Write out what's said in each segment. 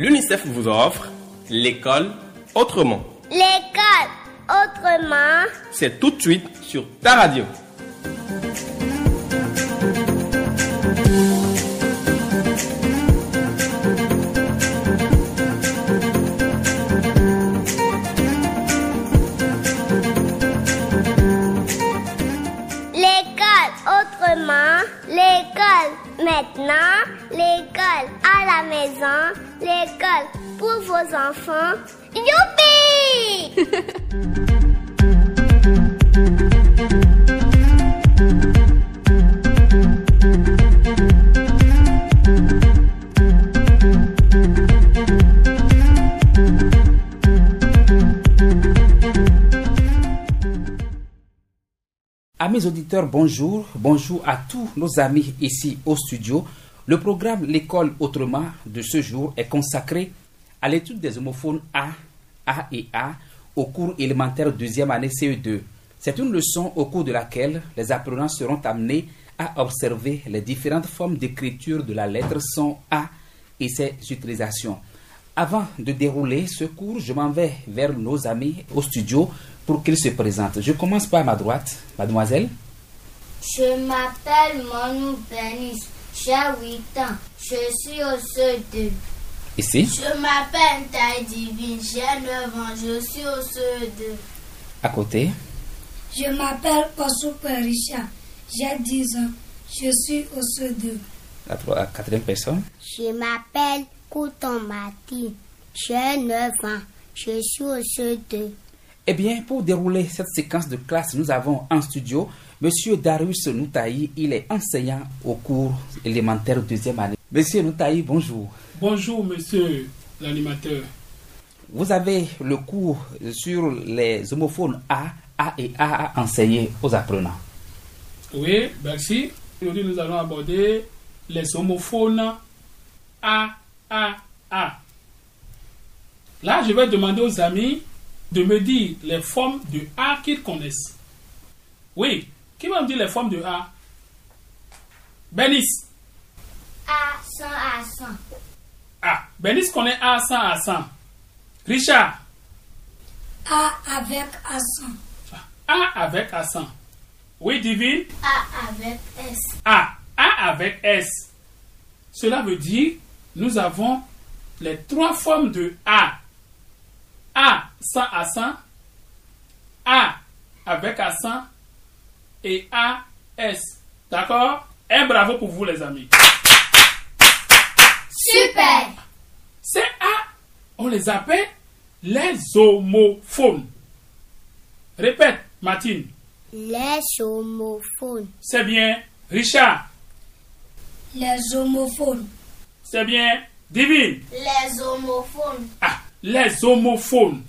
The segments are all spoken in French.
L'UNICEF vous offre l'école autrement. L'école autrement. C'est tout de suite sur ta radio. L'école autrement. L'école maintenant. L'école à la maison. L'école pour vos enfants. Youpi! Amis auditeurs, bonjour. Bonjour à tous nos amis ici au studio. Le programme L'école autrement de ce jour est consacré à l'étude des homophones A, A et A au cours élémentaire deuxième année CE2. C'est une leçon au cours de laquelle les apprenants seront amenés à observer les différentes formes d'écriture de la lettre son A et ses utilisations. Avant de dérouler ce cours, je m'en vais vers nos amis au studio pour qu'ils se présentent. Je commence par ma droite, mademoiselle. Je m'appelle Manu Benis, j'ai 8 ans, je suis au CE2. Ici, Je m'appelle Taï Divine, j'ai 9 ans, je suis au CE2. à côté? Je m'appelle Kosupe Richard, j'ai 10 ans, je suis au CE2. La, la quatrième personne? Je m'appelle Couton Martin. J'ai 9 ans. Je suis au CE2. Eh bien, pour dérouler cette séquence de classe, nous avons en studio Monsieur Darius Noutaï. Il est enseignant au cours élémentaire deuxième année. Monsieur Noutaï, bonjour. Bonjour, monsieur l'animateur. Vous avez le cours sur les homophones A, A et A à enseigner aux apprenants. Oui, merci. Aujourd'hui, nous allons aborder les homophones A, A, A. Là, je vais demander aux amis de me dire les formes de A qu'ils connaissent. Oui, qui va me dire les formes de A? Benis. A 100 à 100. A. Benis connaît A 100 à 100. Richard. A avec accent. A avec A 100. Oui, Divine. A avec S. A. A avec S. Cela veut dire nous avons les trois formes de A. A sans accent, A avec accent et A S. D'accord? Un bravo pour vous les amis. Super! Ces A, on les appelle les homophones. Répète, Martine. Les homophones. C'est bien. Richard. Les homophones. C'est bien. Divine. Les homophones. Ah, les homophones.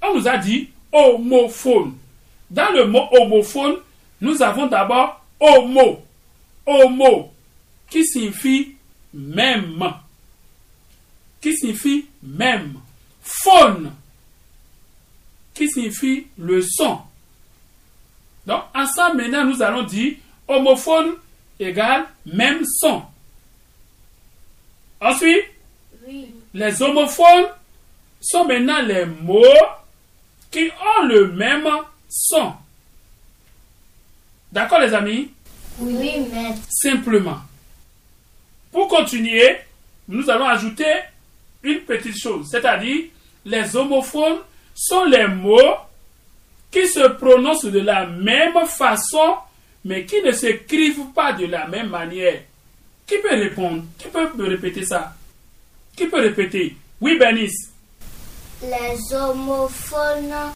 On nous a dit homophone. Dans le mot homophone, nous avons d'abord homo. Homo, qui signifie même. Qui signifie même. Phone, qui signifie le son. Donc, ensemble, maintenant, nous allons dire homophone égale même son. Ensuite, Oui. les homophones sont maintenant les mots qui ont le même son. D'accord les amis? Oui, maître. Simplement. Pour continuer, nous allons ajouter une petite chose, c'est-à-dire les homophones sont les mots qui se prononcent de la même façon, mais qui ne s'écrivent pas de la même manière. Qui peut répondre? Qui peut me répéter ça? Qui peut répéter? Oui, Bernice. Les homophones.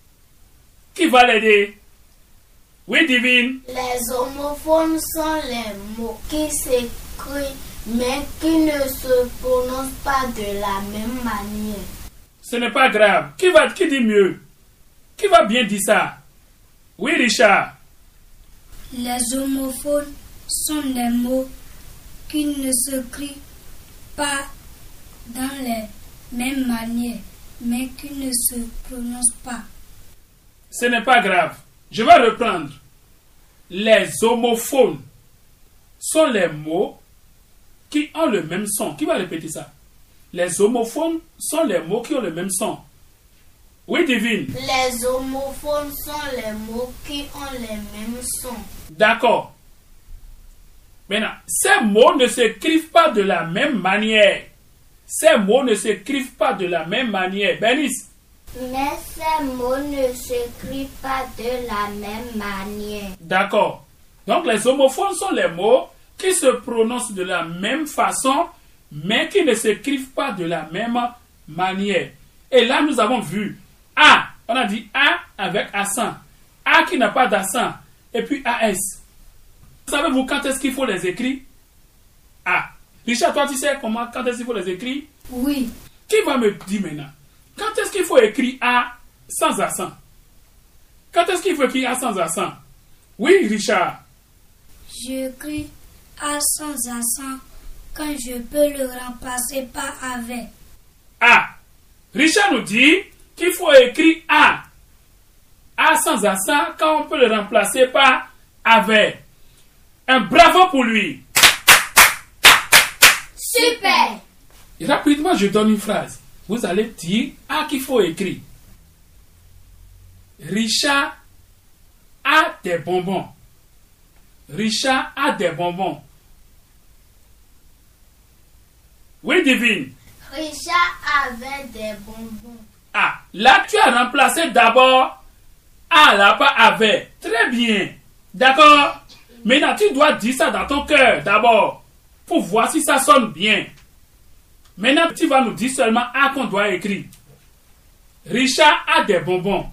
Qui va l'aider? Oui, Divine. Les homophones sont les mots qui s'écrivent mais qui ne se prononcent pas de la même manière. Ce n'est pas grave. Qui va qui dit mieux? Qui va bien dire ça? Oui, Richard. Les homophones sont les mots qui ne s'écrivent pas dans les mêmes manières, mais qui ne se prononcent pas. Ce n'est pas grave. Je vais reprendre. Les homophones sont les mots qui ont le même son. Qui va répéter ça? Les homophones sont les mots qui ont le même son. Oui, Divine. Les homophones sont les mots qui ont les mêmes sons. D'accord. Maintenant, ces mots ne s'écrivent pas de la même manière. Ces mots ne s'écrivent pas de la même manière. Bénice. Mais ces mots ne s'écrivent pas de la même manière. D'accord. Donc les homophones sont les mots qui se prononcent de la même façon, mais qui ne s'écrivent pas de la même manière. Et là, nous avons vu A. On a dit A avec accent. A qui n'a pas d'accent. Et puis AS. Savez-vous quand est-ce qu'il faut les écrire A. Richard, toi, tu sais comment, quand est-ce qu'il faut les écrire Oui. Qui va me dire maintenant? Quand est-ce qu'il faut écrire A sans accent? Quand est-ce qu'il faut écrire A sans accent? Oui, Richard. J'écris A sans accent quand je peux le remplacer par avec. A. Richard nous dit qu'il faut écrire A. A sans accent quand on peut le remplacer par avec. Un bravo pour lui. Super! Et rapidement, je donne une phrase. Vous allez dire A qu'il faut écrire. Richard a des bonbons. Richard a des bonbons. Oui, Divine. Richard avait des bonbons. Ah, là, tu as remplacé d'abord A, là, pas avec. Très bien. D'accord? Maintenant, tu dois dire ça dans ton cœur d'abord pour voir si ça sonne bien. Maintenant, tu vas nous dire seulement A qu'on doit écrire. Richard a des bonbons.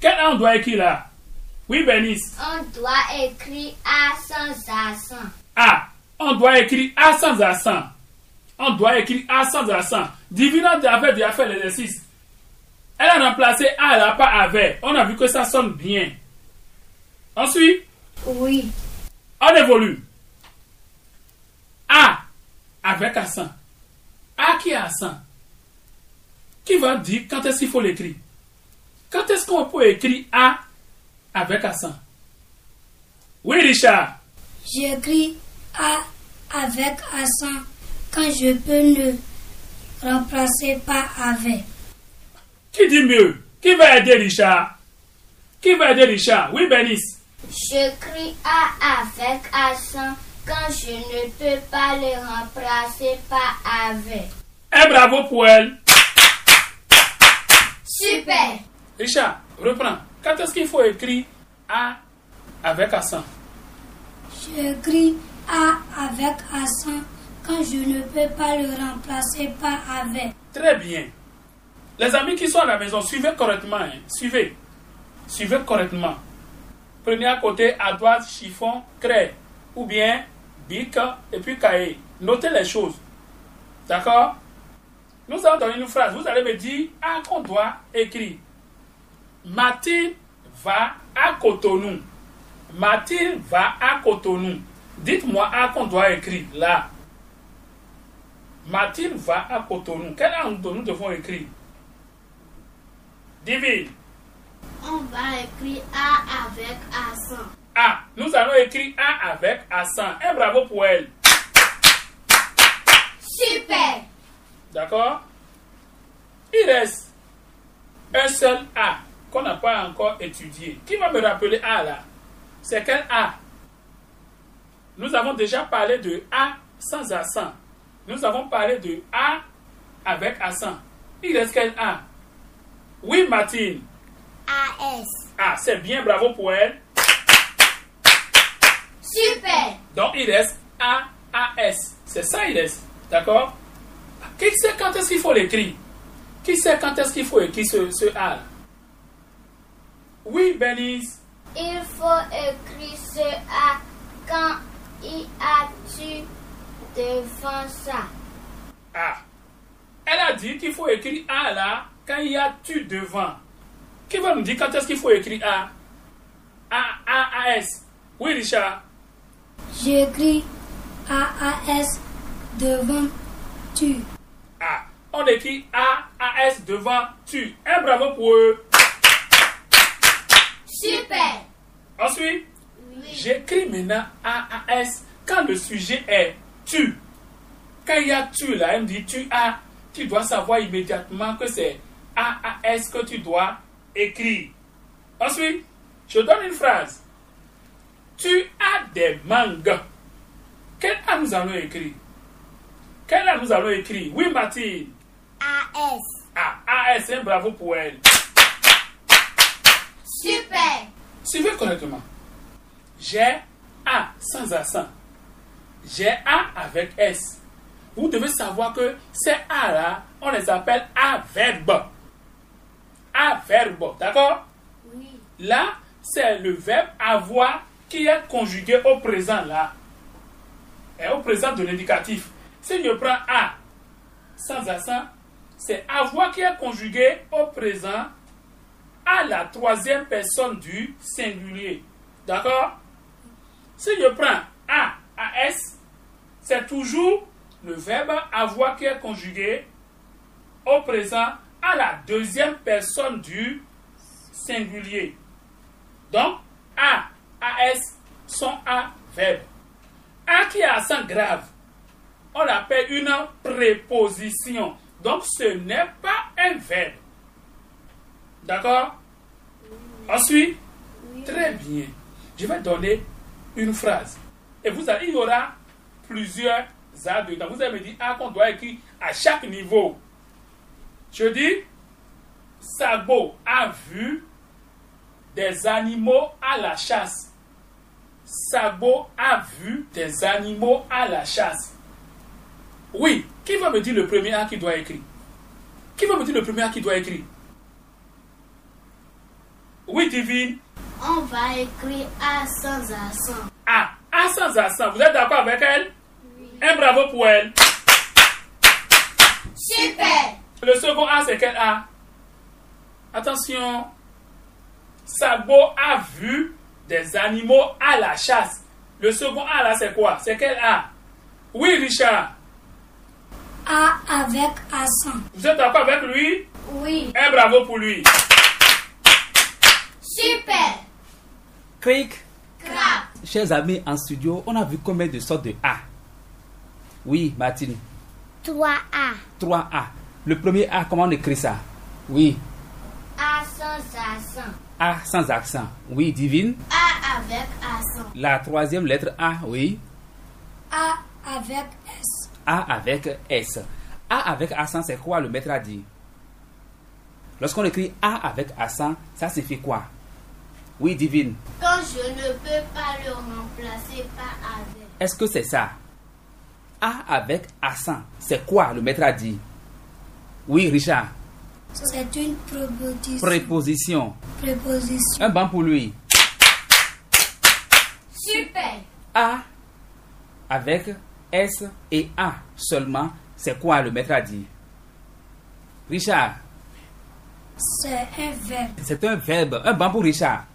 Quel A on doit écrire là? Oui, Bernice. On doit écrire A sans accent. A. On doit écrire A sans accent. On doit écrire A sans accent. Divina avait déjà fait l'exercice. Elle a remplacé A, n'a pas avec. On a vu que ça sonne bien. Ensuite, Oui. on évolue. A avec accent. A qui a accent. Qui va dire quand est-ce qu'il faut l'écrire? Quand est-ce qu'on peut écrire A avec accent? Oui, Richard. J'écris A avec accent quand je peux le remplacer par avec. Qui dit mieux? Qui va aider Richard? Qui va aider Richard? Oui, Bernice. J'écris A avec accent quand je ne peux pas le remplacer par avec. Un bravo pour elle. Super! Richard, reprends. Quand est-ce qu'il faut écrire A avec accent? J'écris A avec accent quand je ne peux pas le remplacer par avec. Très bien. Les amis qui sont à la maison, suivez correctement. hein. Suivez. Suivez correctement. Prenez à côté, à droite, chiffon, craie. Ou bien bic et puis cahier. Notez les choses. D'accord? Nous allons donner une phrase. Vous allez me dire à qu'on doit écrire. Mathilde va à Cotonou. Mathilde va à Cotonou. Dites-moi à qu'on doit écrire là. Mathilde va à Cotonou. Quel âge nous devons écrire? Divine. On va écrire A avec accent. A. Nous allons écrire A avec accent. Un bravo pour elle. Super! D'accord? Il reste un seul A qu'on n'a pas encore étudié. Qui va me rappeler A là? C'est quel A? Nous avons déjà parlé de A sans accent. Nous avons parlé de A avec accent. Il reste quel A? Oui, Martine. AS. Ah, c'est bien, bravo pour elle. Super! Donc il reste A, A, S. C'est ça, il reste. D'accord? Qui sait quand est-ce qu'il faut l'écrire? Qui sait quand est-ce qu'il faut écrire ce, ce A? Oui, Benice. Il faut écrire ce A quand y a-tu devant ça. Ah. Elle a dit qu'il faut écrire A là quand il y a tu devant. Qui va nous dire quand est-ce qu'il faut écrire A? A, A, A, S. Oui, Richard. J'écris AAS devant tu. A. On écrit A, A, S devant tu. Un bravo pour eux. Super! Ensuite, j'écris maintenant AAS quand le sujet est tu. Quand il y a tu là, elle me dit tu as. tu dois savoir immédiatement que c'est AAS que tu dois écrire. Ensuite, je donne une phrase. Tu as des mangues. Quel A nous allons écrire? Quel A nous allons écrire? Oui, Mathilde. AS. Ah, AS, un bravo pour elle. Super. Suivez correctement. J'ai A sans accent. J'ai A avec S. Vous devez savoir que ces A-là, on les appelle A-verbe. A-verbe, d'accord? Oui. Là, c'est le verbe avoir qui est conjugué au présent là. Et au présent de l'indicatif. Si je prends A sans accent, c'est avoir qui est conjugué au présent à la troisième personne du singulier. D'accord? Si je prends A S, c'est toujours le verbe avoir qui est conjugué au présent à la deuxième personne du singulier. Donc, A, AS sont A verbe. A qui a accent grave, on l'appelle une préposition. Donc, ce n'est pas un verbe. D'accord? Ensuite, très bien. Je vais donner une phrase. Et vous allez, il y aura plusieurs A dedans. Vous allez me dire A qu'on doit écrire à chaque niveau. Je dis, Sabo a vu des animaux à la chasse. Sabo a vu des animaux à la chasse. Oui, qui va me dire le premier A qui doit écrire? Qui va me dire le premier A qui doit écrire? Oui, Divine. On va écrire A sans accent. A. A sans accent. Vous êtes d'accord avec elle? Un bravo pour elle. Super. Le second A, c'est quel A? Attention. Sabo a vu des animaux à la chasse. Le second A, là, c'est quoi? C'est quel A? Oui, Richard. A avec accent. Vous êtes d'accord avec lui? Oui. Un bravo pour lui. Super. Craig, Crap. chers amis en studio, on a vu combien de sortes de A? Oui, Martine. 3A. 3A. Le premier A, comment on écrit ça? Oui. A sans accent. A sans accent. Oui, divine. A avec accent. La troisième lettre A, oui. A avec S. A avec S. A avec accent, c'est quoi le maître a dit? Lorsqu'on écrit A avec accent, ça signifie quoi? Oui, divine. Quand je ne peux pas le remplacer par avec. Est-ce que c'est ça? A avec accent, c'est quoi le maître a dit? Oui, Richard. C'est une préposition. Préposition. préposition. Un banc pour lui. Super. A avec S et A seulement, c'est quoi le maître a dit? Richard, C'est un verbe. c'est un verbe. Un banc pour Richard.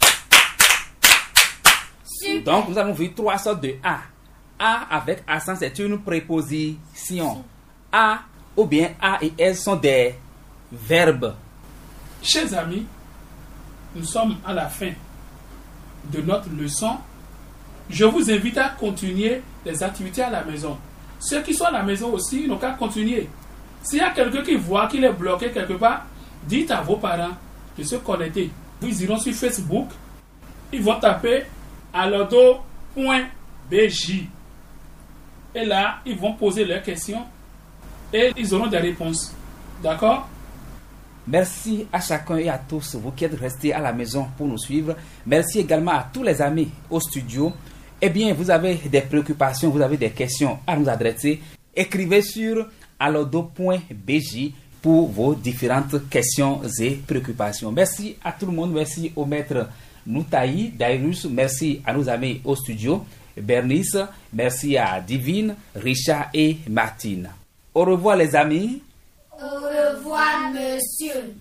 Super. Donc, nous avons vu trois sortes de A. A avec accent, c'est une préposition. A ou bien A et S sont des verbes. Chers amis, nous sommes à la fin de notre leçon. Je vous invite à continuer les activités à la maison. Ceux qui sont à la maison aussi n'ont qu'à continuer. S'il y a quelqu'un qui voit qu'il est bloqué quelque part, dites à vos parents de se connecter. Ils iront sur Facebook, ils vont taper alodo.bj. Et là, ils vont poser leurs questions et ils auront des réponses. D'accord? Merci à chacun et à tous, vous qui êtes restés à la maison pour nous suivre. Merci également à tous les amis au studio. Eh bien, vous avez des préoccupations, vous avez des questions à nous adresser. Écrivez sur alodo.bj pour vos différentes questions et préoccupations. Merci à tout le monde. Merci au maître Noutaï, Dairus. Merci à nos amis au studio. Bernice, merci à Divine, Richard et Martine. Au revoir les amis. Au revoir, monsieur.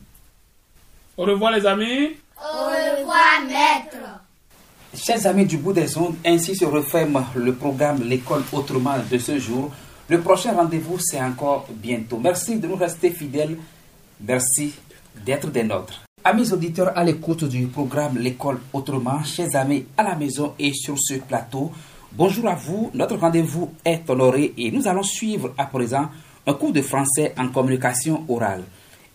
Au revoir les amis. Au revoir, maître. Chers amis du bout des ondes, ainsi se referme le programme L'école autrement de ce jour. Le prochain rendez-vous, c'est encore bientôt. Merci de nous rester fidèles. Merci d'être des nôtres. Amis auditeurs à l'écoute du programme L'école autrement, chers amis à la maison et sur ce plateau, bonjour à vous. Notre rendez-vous est honoré et nous allons suivre à présent un cours de français en communication orale.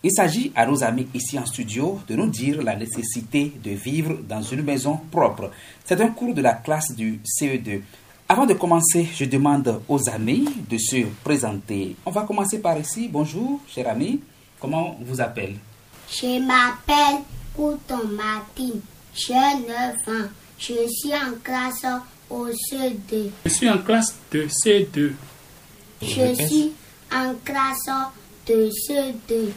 Il s'agit à nos amis ici en studio de nous dire la nécessité de vivre dans une maison propre. C'est un cours de la classe du CE2. Avant de commencer, je demande aux amis de se présenter. On va commencer par ici. Bonjour, cher ami. Comment on vous appelle? Je m'appelle Couton Martin. J'ai 9 ans. Je suis en classe au CE2. Je suis en classe de C2. Je suis en classe de CE2.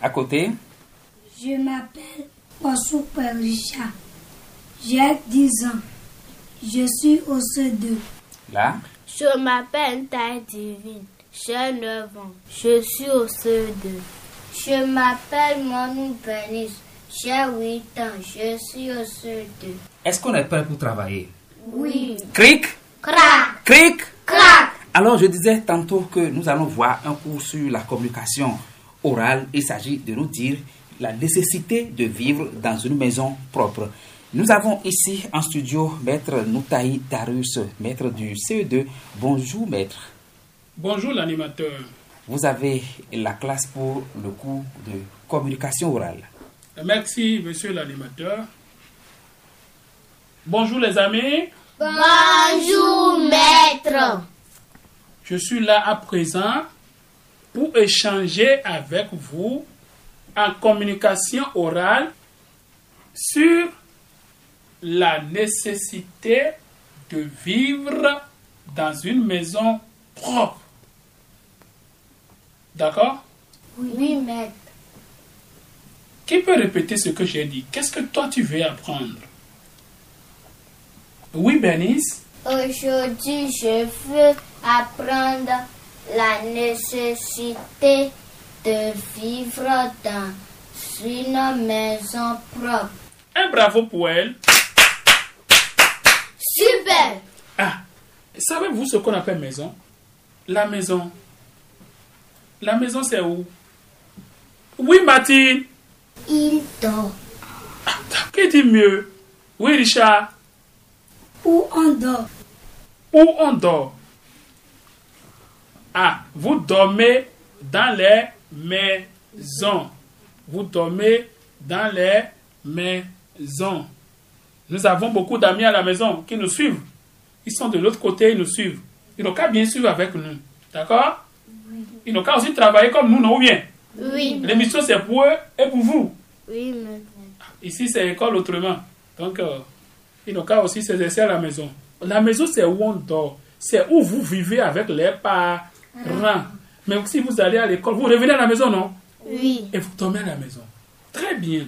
À côté Je m'appelle Ossou Richard. J'ai 10 ans. Je suis au CE2. Là Je m'appelle Taille Divine. J'ai 9 ans. Je suis au CE2. Je m'appelle Manu Benis. J'ai 8 ans. Je suis au CE2. Est-ce qu'on est prêt pour travailler? Oui. Cric Crac, Cric crac. Alors, je disais tantôt que nous allons voir un cours sur la communication orale. Il s'agit de nous dire la nécessité de vivre dans une maison propre. Nous avons ici en studio Maître Noutaï Darius, maître du CE2. Bonjour, maître. Bonjour l'animateur. Vous avez la classe pour le cours de communication orale. Merci, monsieur l'animateur. Bonjour les amis. Bonjour, maître. Je suis là à présent pour échanger avec vous en communication orale sur la nécessité de vivre dans une maison propre. D'accord? Oui, maître. Qui peut répéter ce que j'ai dit? Qu'est-ce que toi tu veux apprendre? Oui, Bernice? Aujourd'hui, je veux apprendre la nécessité de vivre dans une maison propre. Un bravo pour elle. Super! Ah, savez-vous ce qu'on appelle maison? La maison. La maison, c'est où? Oui, Martine. Il dort. Qui dit mieux Oui, Richard. Où on dort? Où on dort? Ah, vous dormez dans les maisons. Vous dormez dans les maisons. Nous avons beaucoup d'amis à la maison qui nous suivent. Ils sont de l'autre côté, ils nous suivent. Ils n'ont qu'à bien suivre avec nous. D'accord? Ils n'ont qu'à aussi travailler comme nous, non ou bien? Oui, L'émission, c'est pour eux et pour vous. oui, maître. Ici, c'est école autrement. Donc, euh, ils n'ont qu'à aussi s'exercer à la maison. La maison, c'est où on dort. C'est où vous vivez avec les parents. Mais si vous allez à l'école, vous revenez à la maison, non? Oui, Et vous dormez à la maison. Très bien.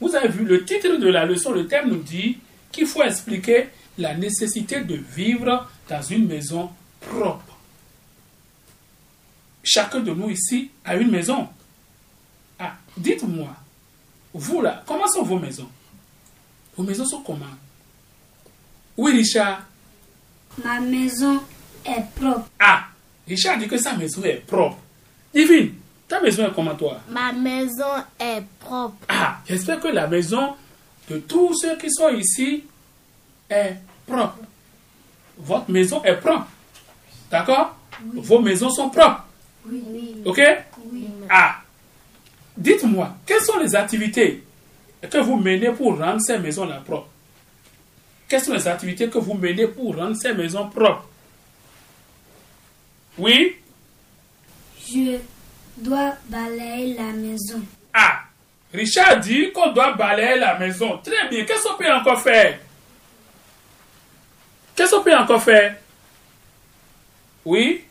Vous avez vu, le titre de la leçon, le thème nous dit qu'il faut expliquer la nécessité de vivre dans une maison propre. Chacun de nous ici a une maison. Ah, dites-moi, vous là, comment sont vos maisons? Vos maisons sont comment? Oui, Richard. Ma maison est propre. Ah, Richard dit que sa maison est propre. Divine, ta maison est comment toi? Ma maison est propre. Ah, j'espère que la maison de tous ceux qui sont ici est propre. Votre maison est propre. D'accord? Vos maisons sont propres. Oui, Ok? Ah, dites-moi, quelles sont les activités que vous menez pour rendre ces maisons-là propres? Quelles sont les activités que vous menez pour rendre ces maisons propres? Oui? Je dois balayer la maison. Ah, Richard dit qu'on doit balayer la maison. Très bien. Qu'est-ce qu'on peut encore faire? Qu'est-ce qu'on peut encore faire? Oui?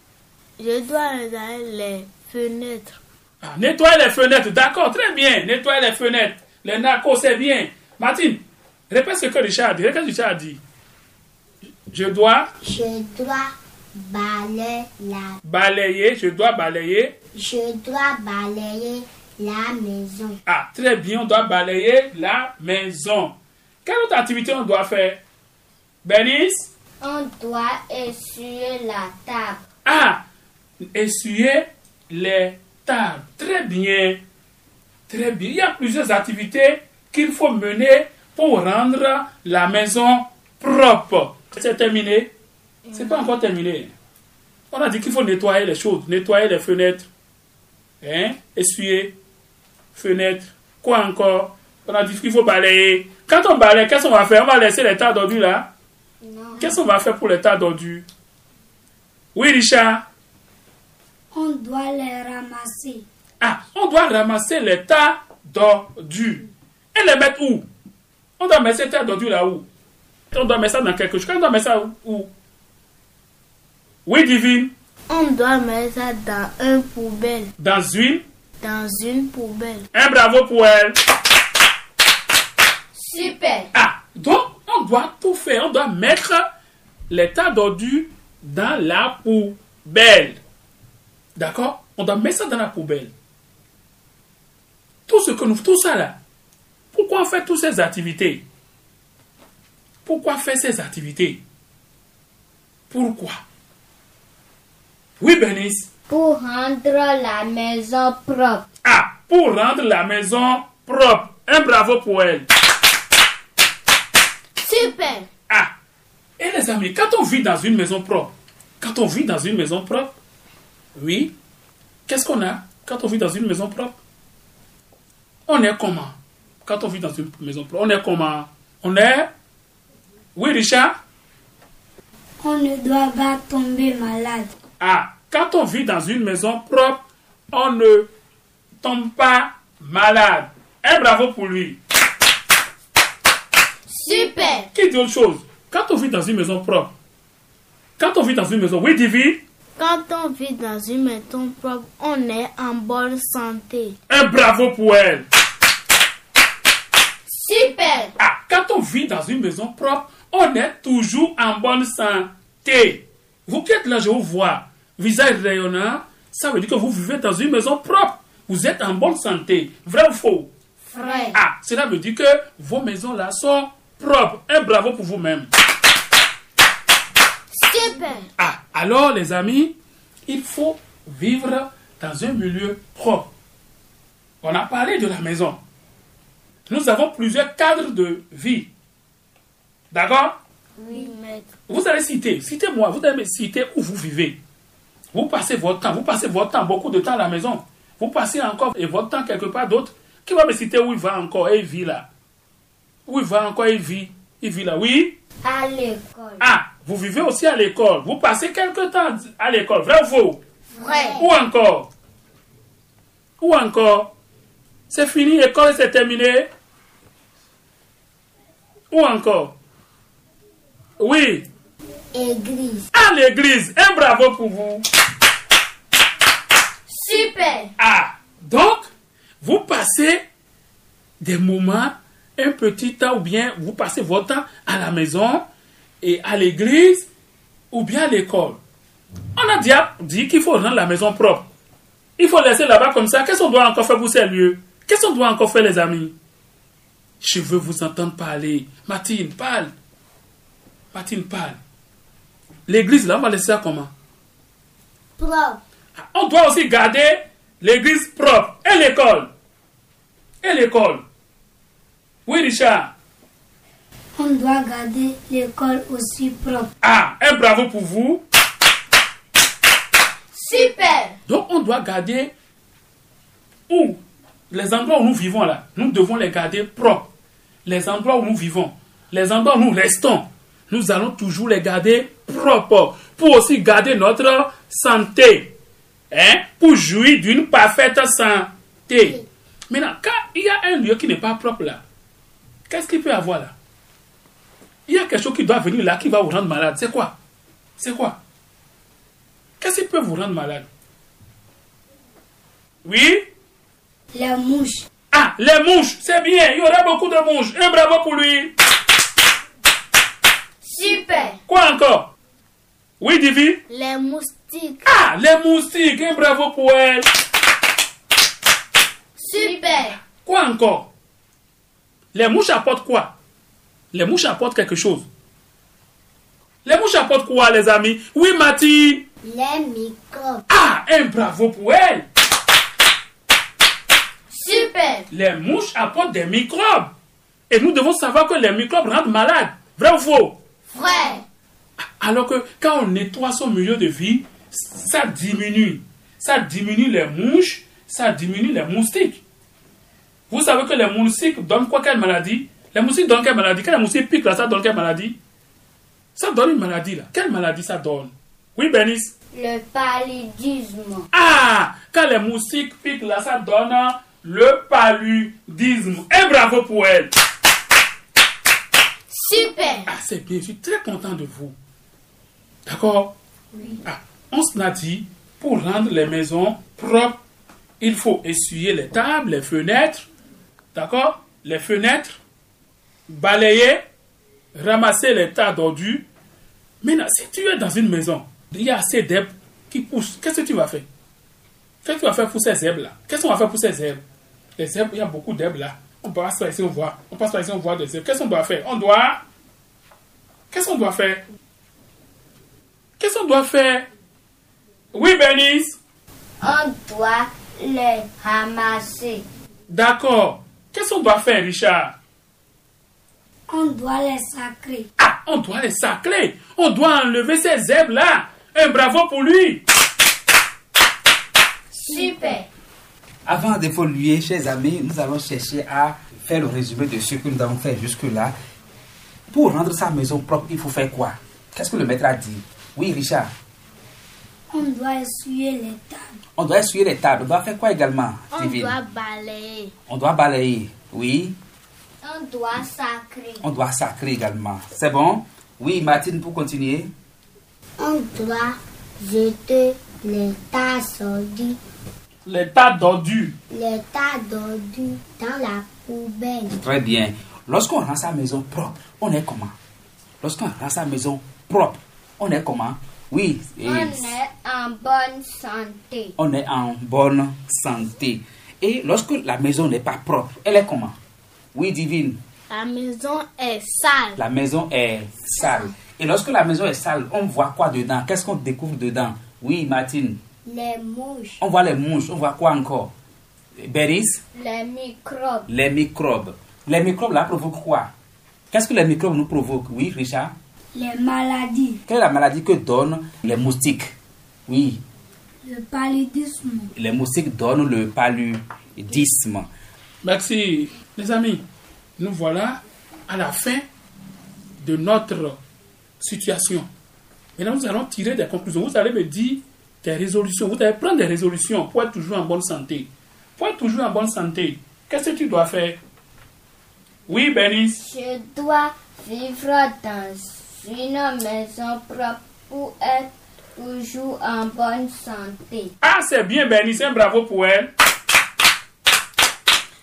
Je dois regarder les fenêtres. ah, Nettoyer les fenêtres. D'accord, très bien. Nettoyer les fenêtres. Les narcos, c'est bien. Martine, répète ce que Richard dit. Répète ce que Richard dit. Je dois Je dois balayer la. balayer. Je dois balayer. Je dois balayer la maison. Ah, très bien. On doit balayer la maison. Quelle autre activité on doit faire? Bernice? On doit essuyer la table. Ah, essuyer les tables. Très bien. Très bien. Il y a plusieurs activités qu'il faut mener pour rendre la maison propre. C'est terminé C'est pas encore terminé. On a dit qu'il faut nettoyer les choses, nettoyer les fenêtres, hein, essuyer, fenêtres, quoi encore On a dit qu'il faut balayer. Quand on balaye, qu'est-ce qu'on va faire? On va laisser les tas d'ordures là Non. Qu'est-ce qu'on va faire pour les tas d'ordures Oui, Richard On doit les ramasser. Ah, on doit ramasser les tas d'ordures. Et les mettre où? On doit mettre ces tas d'ordures là où? On doit mettre ça dans quelque chose. On doit mettre ça où? Oui, Divine On doit mettre ça dans une poubelle. Dans une? Dans une poubelle. Un bravo pour elle. Super. Ah, donc on doit tout faire. On doit mettre les tas d'ordures dans la poubelle. D'accord? On doit mettre ça dans la poubelle. Tout ce que nous, tout ça là. Pourquoi on fait toutes ces activités? Pourquoi faire ces activités? Pourquoi? Oui, Bernice. Pour rendre la maison propre. Ah, pour rendre la maison propre. Un bravo pour elle. Super. Ah, et les amis, quand on vit dans une maison propre, quand on vit dans une maison propre, oui, qu'est-ce qu'on a quand on vit dans une maison propre? On est comment Quand on vit dans une maison propre, on est comment? On est... Oui, Richard? On ne doit pas tomber malade. Ah, quand on vit dans une maison propre, on ne tombe pas malade. Un bravo pour lui. Super. Qui dit autre chose? Quand on vit dans une maison propre, quand on vit dans une maison, oui, Divi, Quand on vit dans une maison propre, on est en bonne santé. un bravo pour elle. Super. Ah, quand on vit dans une maison propre, on est toujours en bonne santé. Vous qui êtes là, je vous vois, visage rayonnant, ça veut dire que vous vivez dans une maison propre. Vous êtes en bonne santé. Vrai ou faux? Vrai. Ah, cela veut dire que vos maisons là sont propres. Un bravo pour vous-même. Super. Ah, alors les amis, il faut vivre dans un milieu propre. On a parlé de la maison. Nous avons plusieurs cadres de vie. D'accord? Oui, maître. Vous allez citer, citez-moi, vous allez me citer où vous vivez. Vous passez votre temps, vous passez votre temps, beaucoup de temps à la maison. Vous passez encore et votre temps quelque part d'autre. Qui va me citer où il va encore et il vit là? Où il va encore et il vit? Il vit là, oui? À l'école. Ah, vous vivez aussi à l'école. Vous passez quelque temps à l'école, vrai ou faux? Vrai. Où encore? Où encore? C'est fini, l'école c'est terminé Où encore? Oui. Église. À l'église. Un bravo pour vous. Super. Ah, donc, vous passez des moments, un petit temps, ou bien vous passez votre temps à la maison et à l'église, ou bien à l'école. On a déjà dit qu'il faut rendre la maison propre. Il faut laisser là-bas comme ça. Qu'est-ce qu'on doit encore faire pour ces lieux? Qu'est-ce qu'on doit encore faire, les amis? Je veux vous entendre parler. Martine, parle. Martine, parle. L'église, là, on va laisser ça comment? Propre. on doit aussi garder l'église propre et l'école. Et l'école. Oui, Richard. On doit garder l'école aussi propre. Ah, un bravo pour vous. Super. Donc, on doit garder où? Les endroits où nous vivons là, nous devons les garder propres. Les endroits où nous vivons, les endroits où nous restons, nous allons toujours les garder propres pour aussi garder notre santé. Hein? Pour jouir d'une parfaite santé. Maintenant, quand il y a un lieu qui n'est pas propre là, qu'est-ce qu'il peut y avoir là? Il y a quelque chose qui doit venir là qui va vous rendre malade. C'est quoi? C'est quoi? Qu'est-ce qui peut vous rendre malade? Oui? Les mouches. Ah, les mouches, c'est bien. Il y aura beaucoup de mouches. Un bravo pour lui. Super. Quoi encore? Oui, Divi? Les moustiques. Ah, les moustiques. Un bravo pour elle. Super. Quoi encore? Les mouches apportent quoi? Les mouches apportent quelque chose. Les mouches apportent quoi, les amis? Oui, Mathilde. Les microbes. Ah, un bravo pour elle. Super. Les mouches apportent des microbes. Et nous devons savoir que les microbes rendent malades. Vrai ou faux? Alors que quand on nettoie son milieu de vie, ça diminue. Ça diminue les mouches, ça diminue les moustiques. Vous savez que les moustiques donnent quoi quelle maladie? Les moustiques donnent quelle maladie Quand les moustiques piquent là, ça donne quelle maladie? Ça donne une maladie là. Quelle maladie ça donne? Oui, Bénice Le paludisme. Ah Quand les moustiques piquent là, ça donne le paludisme. Et bravo pour elle Super. Ah, c'est bien, je suis très content de vous. D'accord? Oui. Ah, on se l'a dit, pour rendre les maisons propres, il faut essuyer les tables, les fenêtres, d'accord? Les fenêtres, balayer, ramasser les tas d'ordures. Maintenant, si tu es dans une maison, il y a assez d'herbes qui poussent, qu'est-ce que tu vas faire? Qu'est-ce que tu vas faire pour ces herbes-là? Qu'est-ce qu'on va faire pour ces herbes? Les herbes, il y a beaucoup d'herbes là. On passe par ici, on voit. On passe par ici, on voit des herbes. Qu'est-ce qu'on doit faire? On doit... Qu'est-ce qu'on doit faire? Qu'est-ce qu'on doit faire? Oui, Bernice On doit les ramasser. D'accord. Qu'est-ce qu'on doit faire, Richard? On doit les sacrer. Ah, on doit les sacrer. On doit enlever ces herbes-là. Un bravo pour lui. Super. Avant d'évoluer, chers amis, nous allons chercher à faire le résumé de ce que nous avons fait jusque-là. Pour rendre sa maison propre, il faut faire quoi? Qu'est-ce que le maître a dit? Oui, Richard. On doit essuyer les tables. On doit essuyer les tables. On doit faire quoi également On Divine? doit balayer. On doit balayer. Oui. On doit sacrer. On doit sacrer également. C'est bon? Oui, Martine, pour continuer. On doit jeter les tas d'ordures, Les tas d'ordures. les tas d'ordures dans la poubelle. Très bien. Lorsqu'on rend sa maison propre, on est comment? Lorsqu'on rend sa maison propre, on est comment? Oui. et- On est en bonne santé. on est en bonne santé. Et lorsque la maison n'est pas propre, elle est comment? Oui, divine, La maison est sale. la maison est sale. Et lorsque la maison est sale, on voit quoi dedans? Qu'est-ce qu'on découvre dedans? Oui, Martine, Les mouches, on voit les mouches, on voit quoi encore? Béris, Les microbes. les microbes. Les microbes là provoquent quoi? Qu'est-ce que les microbes nous provoquent? Oui, Richard? Les maladies. Quelle est la maladie que donnent les moustiques? Oui, Le paludisme. les moustiques donnent le paludisme. Merci, les amis. Nous voilà à la fin de notre situation. Maintenant, nous allons tirer des conclusions. Vous allez me dire des résolutions. Vous allez prendre des résolutions pour être toujours en bonne santé. Pour être toujours en bonne santé, qu'est-ce que tu dois faire? Oui, Bénice. Je dois vivre dans une maison propre pour être toujours en bonne santé. Ah, c'est bien, Bénice. Un bravo pour elle.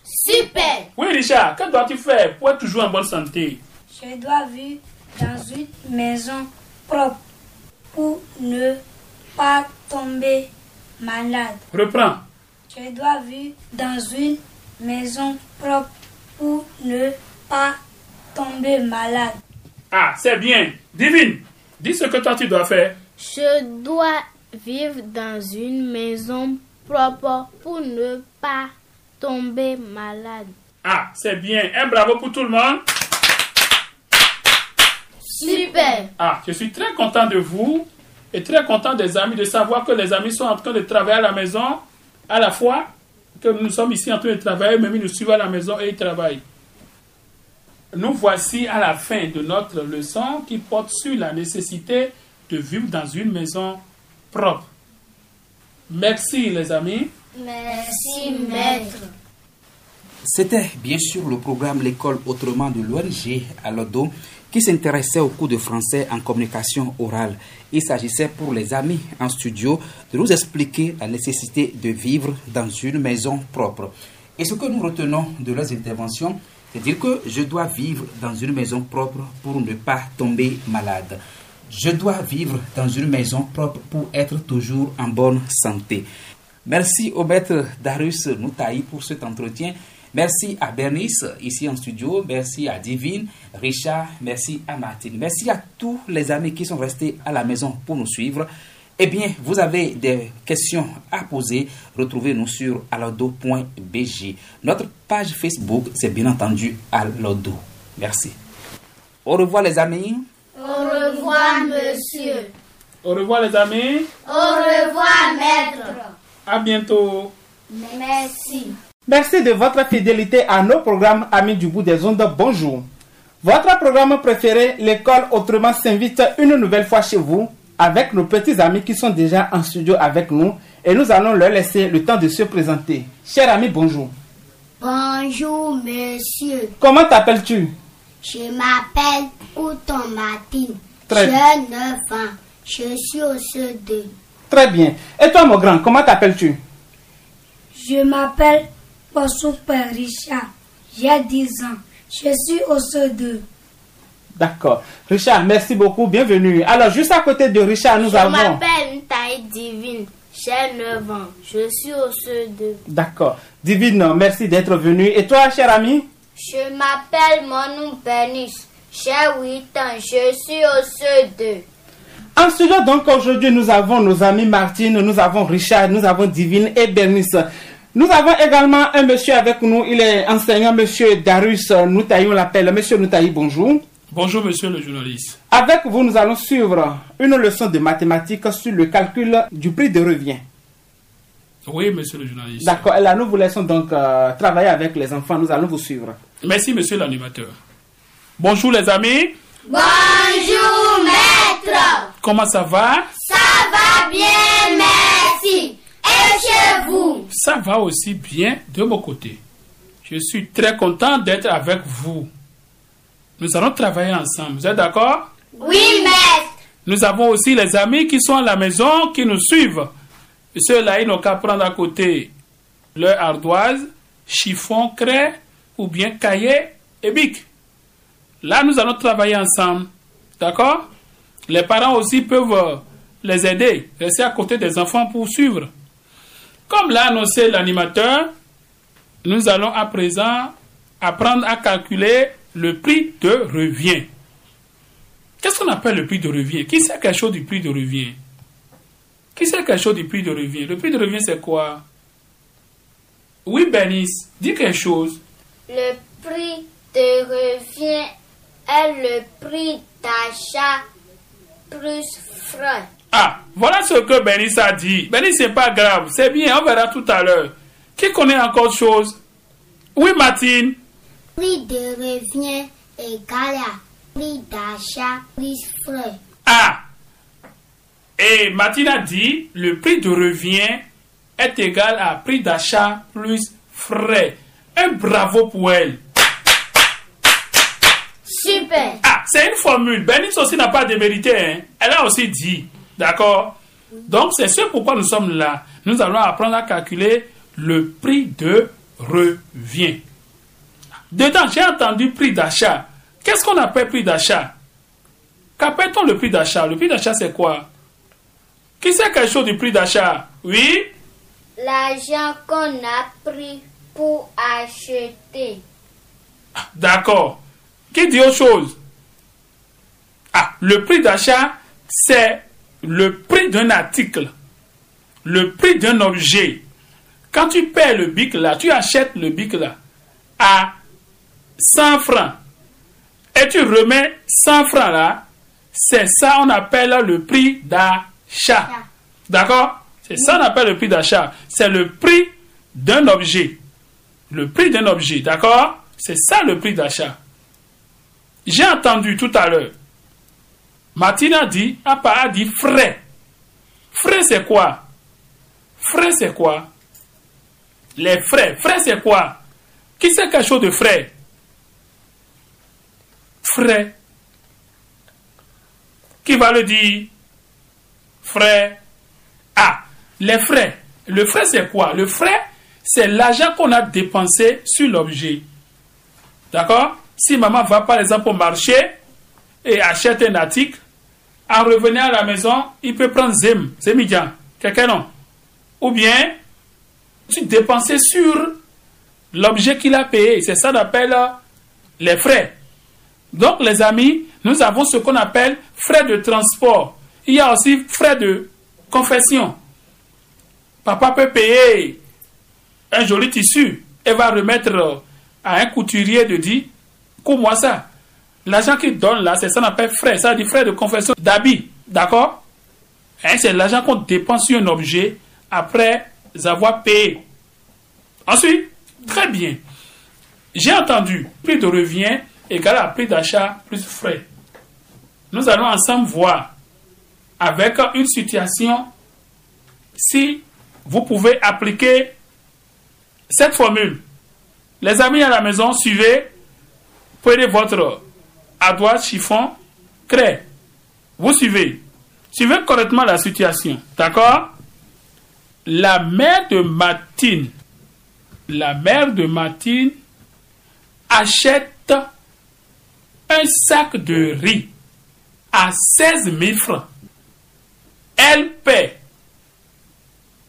Super. Oui, Richard, que dois-tu faire pour être toujours en bonne santé? Je dois vivre dans une maison propre pour ne pas tomber malade. Reprends. Je dois vivre dans une maison propre pour ne pas tomber malade. Ah, c'est bien. Divine, dis ce que toi tu dois faire. Je dois vivre dans une maison propre pour ne pas tomber malade. Ah, c'est bien. Un bravo pour tout le monde. Super. Ah, je suis très content de vous et très content des amis de savoir que les amis sont en train de travailler à la maison à la fois que nous sommes ici en train de travailler, même ils nous suivent à la maison et ils travaillent. Nous voici à la fin de notre leçon qui porte sur la nécessité de vivre dans une maison propre. Merci les amis. Merci, maître. C'était bien sûr le programme L'école autrement de l'ONG à l'ODO qui s'intéressait au cours de français en communication orale. Il s'agissait pour les amis en studio de nous expliquer la nécessité de vivre dans une maison propre. Et ce que nous retenons de leurs interventions, c'est dire que je dois vivre dans une maison propre pour ne pas tomber malade. Je dois vivre dans une maison propre pour être toujours en bonne santé. Merci au maître Darius Noutaï pour cet entretien. Merci à Bernice ici en studio. Merci à Divine, Richard. Merci à Martine. Merci à tous les amis qui sont restés à la maison pour nous suivre. Eh bien, vous avez des questions à poser, retrouvez-nous sur alodo.bg. Notre page Facebook, c'est bien entendu Alodo. Merci. Au revoir les amis. Au revoir, monsieur. Au revoir les amis. Au revoir, maître. À bientôt. Merci. Merci de votre fidélité à nos programmes Amis du bout des ondes. Bonjour. Votre programme préféré, l'école autrement s'invite une nouvelle fois chez vous avec nos petits amis qui sont déjà en studio avec nous et nous allons leur laisser le temps de se présenter. Cher ami, bonjour. Bonjour, monsieur. Comment t'appelles-tu? Je m'appelle Couton Martine. Très J'ai 9 ans. Je suis au CE2. Très bien. Et toi, mon grand, comment t'appelles-tu? Je m'appelle Père Richard. J'ai 10 ans. Je suis au CE2. D'accord. Richard, merci beaucoup. Bienvenue. Alors, juste à côté de Richard, nous Je avons... m'appelle Taille Divine. J'ai 9 ans. Je suis au CE2. D'accord. Divine, merci d'être venu. Et toi, cher ami? Je m'appelle Monou Bernice. J'ai 8 ans. Je suis au CE2. En studio, donc, aujourd'hui, nous avons nos amis Martine, nous avons Richard, nous avons Divine et Bernice. Nous avons également un monsieur avec nous, il est enseignant, monsieur Darius Noutaï, on l'appelle. Monsieur Noutaï, bonjour. Bonjour monsieur le journaliste. Avec vous, nous allons suivre une leçon de mathématiques sur le calcul du prix de revient. Oui monsieur le journaliste. D'accord, et là, nous vous laissons donc euh, travailler avec les enfants, nous allons vous suivre. Merci monsieur l'animateur. Bonjour les amis. Bonjour, maître. Comment ça va? Ça va bien, merci. Ça va aussi bien de mon côté. Je suis très content d'être avec vous. Nous allons travailler ensemble. Vous êtes d'accord? Oui, maître. Nous avons aussi les amis qui sont à la maison, qui nous suivent. Et Ceux-là, ils n'ont qu'à prendre à côté leur ardoise, chiffon, craie, ou bien cahier et bic. Là, nous allons travailler ensemble. D'accord? Les parents aussi peuvent les aider, rester à côté des enfants pour suivre. Comme l'a annoncé l'animateur, nous allons à présent apprendre à calculer le prix de revient. Qu'est-ce qu'on appelle le prix de revient? Qui sait quelque chose du prix de revient? Qui sait quelque chose du prix de revient? Le prix de revient, c'est quoi? Oui, Bernice, dis quelque chose. Le prix de revient est le prix d'achat plus frais. Ah, voilà ce que Bernice a dit. Bernice, c'est pas grave. C'est bien, on verra tout à l'heure. Qui connaît encore chose? Oui, Martine. Prix de revient égal à prix d'achat plus frais. Ah Et Martine a dit, le prix de revient est égal à prix d'achat plus frais. Un bravo pour elle. Super. Ah, c'est une formule. Bernice aussi n'a pas démérité. Hein? Elle a aussi dit. D'accord Donc, c'est ce pourquoi nous sommes là. Nous allons apprendre à calculer le prix de revient. Dedans, j'ai entendu prix d'achat. Qu'est-ce qu'on appelle prix d'achat? Qu'appelle-t-on le prix d'achat? Le prix d'achat, c'est quoi? Qui sait quelque chose du prix d'achat? Oui? L'argent qu'on a pris pour acheter. D'accord. Qui dit autre chose? Ah, le prix d'achat, c'est le prix d'un article, le prix d'un objet. Quand tu paies le bic là, tu achètes le bic là à 100 francs et tu remets 100 francs là, c'est ça on appelle le prix d'achat. D'accord? C'est ça on appelle le prix d'achat. C'est le prix d'un objet. Le prix d'un objet, d'accord? C'est ça le prix d'achat. J'ai entendu tout à l'heure. Martine a dit, Papa a dit frais. Frais c'est quoi? Frais c'est quoi? Les frais. Frais c'est quoi? Qui sait quelque chose de frais? Frais. Qui va le dire? Frais. Ah, les frais. Le frais c'est quoi? Le frais, c'est l'argent qu'on a dépensé sur l'objet. D'accord? Si maman va par exemple au marché et achète un article, en revenant à la maison, il peut prendre Zem, Zemidian, quelqu'un non? Ou bien, tu dépensais sur l'objet qu'il a payé. C'est ça qu'on appelle les frais. Donc, les amis, nous avons ce qu'on appelle frais de transport. Il y a aussi frais de confession. Papa peut payer un joli tissu et va remettre à un couturier de dire, coupe-moi ça. L'argent qu'il donne là, c'est ça qu'on appelle frais. Ça dit frais de confession d'habit. D'accord? Hein, c'est l'argent qu'on dépense sur un objet après avoir payé. Ensuite, très bien. J'ai entendu prix de revient égal à prix d'achat plus frais. Nous allons ensemble voir avec une situation si vous pouvez appliquer cette formule. Les amis à la maison, suivez, prenez votre à chiffon, craie. Vous suivez. Suivez correctement la situation. D'accord? La mère de Martine, la mère de Martine achète un sac de riz à 16 000 francs. Elle paie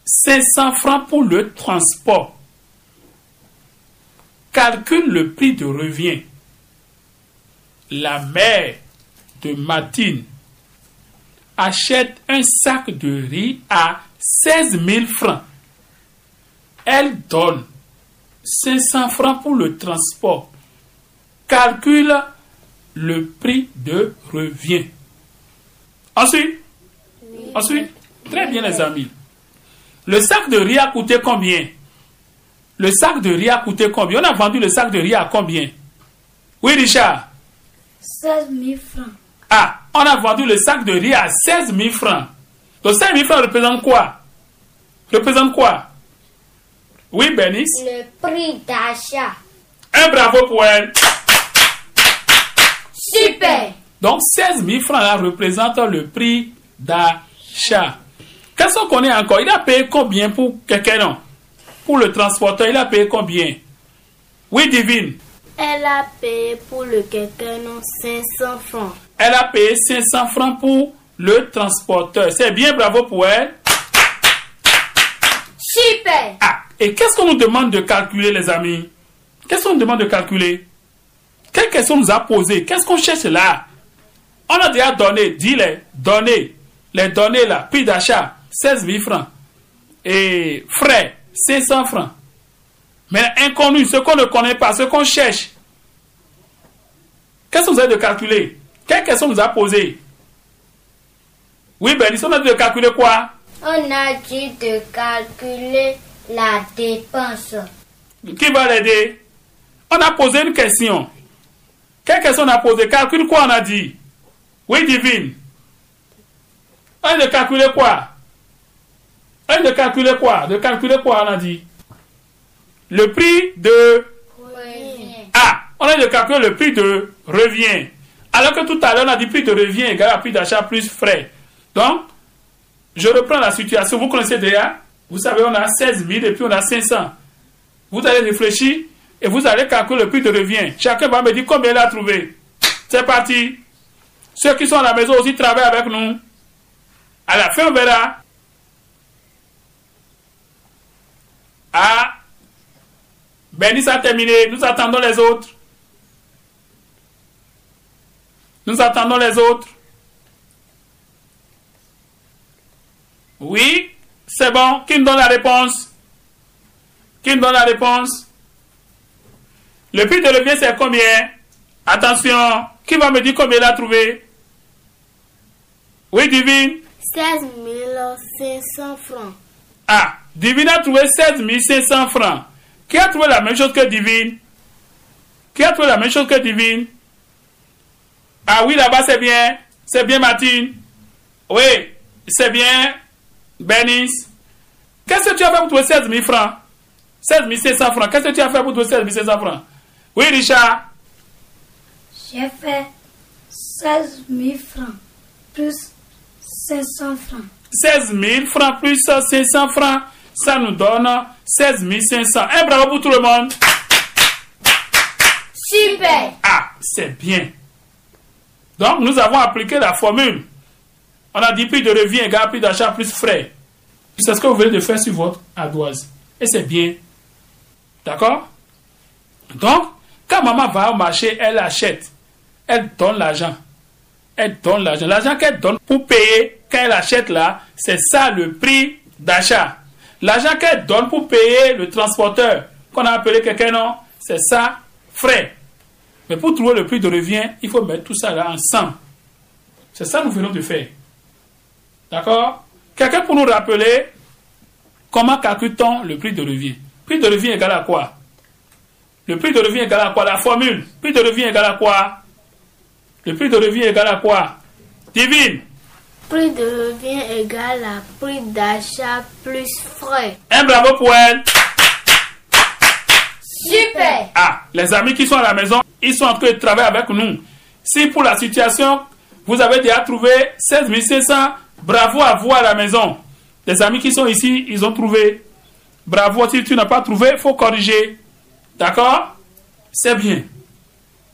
500 francs pour le transport. Calcule le prix de revient. La mère de Martine achète un sac de riz à 16 000 francs. Elle donne 500 francs pour le transport. Calcule le prix de revient. Ensuite, ensuite, très bien les amis. Le sac de riz a coûté combien? Le sac de riz a coûté combien? On a vendu le sac de riz à combien? Oui, Richard 16 000 francs. Ah, on a vendu le sac de riz à 16 000 francs. Donc 16 000 francs représente quoi? Représente quoi? Oui, Bernice? Le prix d'achat. Un bravo pour elle. Super. Donc 16 000 francs là représente le prix d'achat. Qu'est-ce qu'on connaît encore? Il a payé combien pour quelqu'un Pour le transporteur, il a payé combien? Oui, Divine. Elle a payé pour le quelqu'un non 500 francs. Elle a payé 500 francs pour le transporteur. C'est bien, bravo pour elle. Super. Ah, et qu'est-ce qu'on nous demande de calculer, les amis? Qu'est-ce qu'on nous demande de calculer? Quelle question nous a posé Qu'est-ce qu'on cherche là? On a déjà donné, dis-les, donné, les données là, prix d'achat, 16 000 francs. Et frais, 500 francs. Mais inconnu, ce qu'on ne connaît pas, ce qu'on cherche. Qu'est-ce que vous avez de calculer? Quelle question nous a posé Oui, Bénis, on a dit de calculer quoi? On a dit de calculer la dépense. Qui va l'aider? On a posé une question. Quelle question on a posé Calcule quoi on a dit? Oui, divine. On a de calculer quoi? On a de calculer quoi? De calculer quoi on a dit? Le prix de... Revient. Ah, on a de calculer le prix de revient. Alors que tout à l'heure, on a dit prix de revient égal à prix d'achat plus frais. Donc, je reprends la situation. Vous connaissez déjà Vous savez, on a 16 000 et puis on a 500. Vous allez réfléchir et vous allez calculer le prix de revient. Chacun va me dire combien il a trouvé. C'est parti. Ceux qui sont à la maison aussi travaillent avec nous. À la fin, on verra. Ah, Bénis a terminé. Nous attendons les autres. Nous attendons les autres. Oui, c'est bon. Qui me donne la réponse? Qui me donne la réponse? Le prix de revient, c'est combien? Attention. Qui va me dire combien il a trouvé? Oui, Divine 16 500 francs. Ah, Divine a trouvé 16 500 francs. Qui a trouvé la même chose que Divine? Qui a trouvé la même chose que Divine? Ah oui, là-bas, c'est bien. C'est bien, Martine. Oui, c'est bien. Bernice. Qu'est-ce que tu as fait pour trouver 16 000 francs? 16 500 francs. Qu'est-ce que tu as fait pour trouver 16 500 francs? Oui, Richard. J'ai fait 16 000 francs plus 500 francs. 16 000 francs plus 500 francs. Ça nous donne 16 500. Un bravo pour tout le monde. Super. Ah, c'est bien. Donc, nous avons appliqué la formule. On a dit prix de revient égale prix d'achat plus frais. C'est ce que vous venez de faire sur votre ardoise. Et c'est bien. D'accord? Donc, quand maman va au marché, elle achète. Elle donne l'argent. Elle donne l'argent. L'argent qu'elle donne pour payer quand elle achète là, c'est ça le prix d'achat. L'argent qu'elle donne pour payer le transporteur, qu'on a appelé quelqu'un, non, c'est ça, frais. Mais pour trouver le prix de revient, il faut mettre tout ça là ensemble. C'est ça que nous venons de faire. D'accord? Quelqu'un pour nous rappeler comment calcule-t-on le prix de revient? Prix de revient égal à quoi? Le prix de revient égal à quoi? La formule. Prix de revient égal à quoi? Le prix de revient égal à quoi? Divine. Prix de revient égal à prix d'achat plus frais. Un bravo pour elle. Super. Ah, les amis qui sont à la maison, ils sont en train de travailler avec nous. Si pour la situation, vous avez déjà trouvé 16 500, bravo à vous à la maison. Les amis qui sont ici, ils ont trouvé. Bravo, si tu n'as pas trouvé, il faut corriger. D'accord? C'est bien.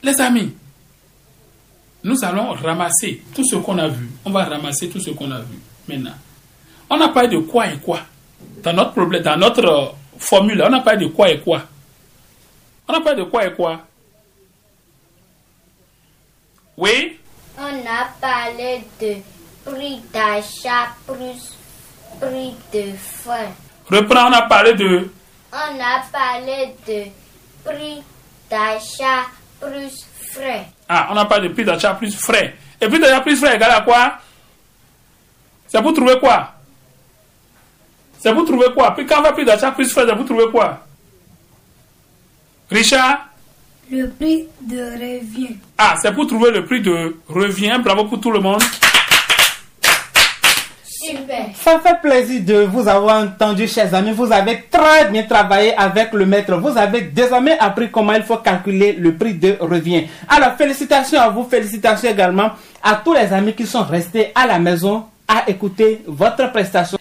Les amis, nous allons ramasser tout ce qu'on a vu. On va ramasser tout ce qu'on a vu maintenant. On n'a pas de quoi et quoi. Dans notre problème, dans notre euh, formule, on n'a pas de quoi et quoi. On n'a pas de quoi et quoi. Oui? On a parlé de prix d'achat plus prix de frais. Reprends, on a parlé de... On a parlé de prix d'achat plus frais. Ah, on n'a pas de prix d'achat plus frais. Et prix d'achat plus frais égale à quoi? C'est pour trouver quoi? C'est pour trouver quoi? Puis quand on va prix d'achat plus frais, c'est pour trouver quoi? Richard? Le prix de revient. Ah, c'est pour trouver le prix de revient. Bravo pour tout le monde. Ça fait plaisir de vous avoir entendu, chers amis. Vous avez très bien travaillé avec le maître. Vous avez désormais appris comment il faut calculer le prix de revient. Alors, félicitations à vous, félicitations également à tous les amis qui sont restés à la maison à écouter votre prestation.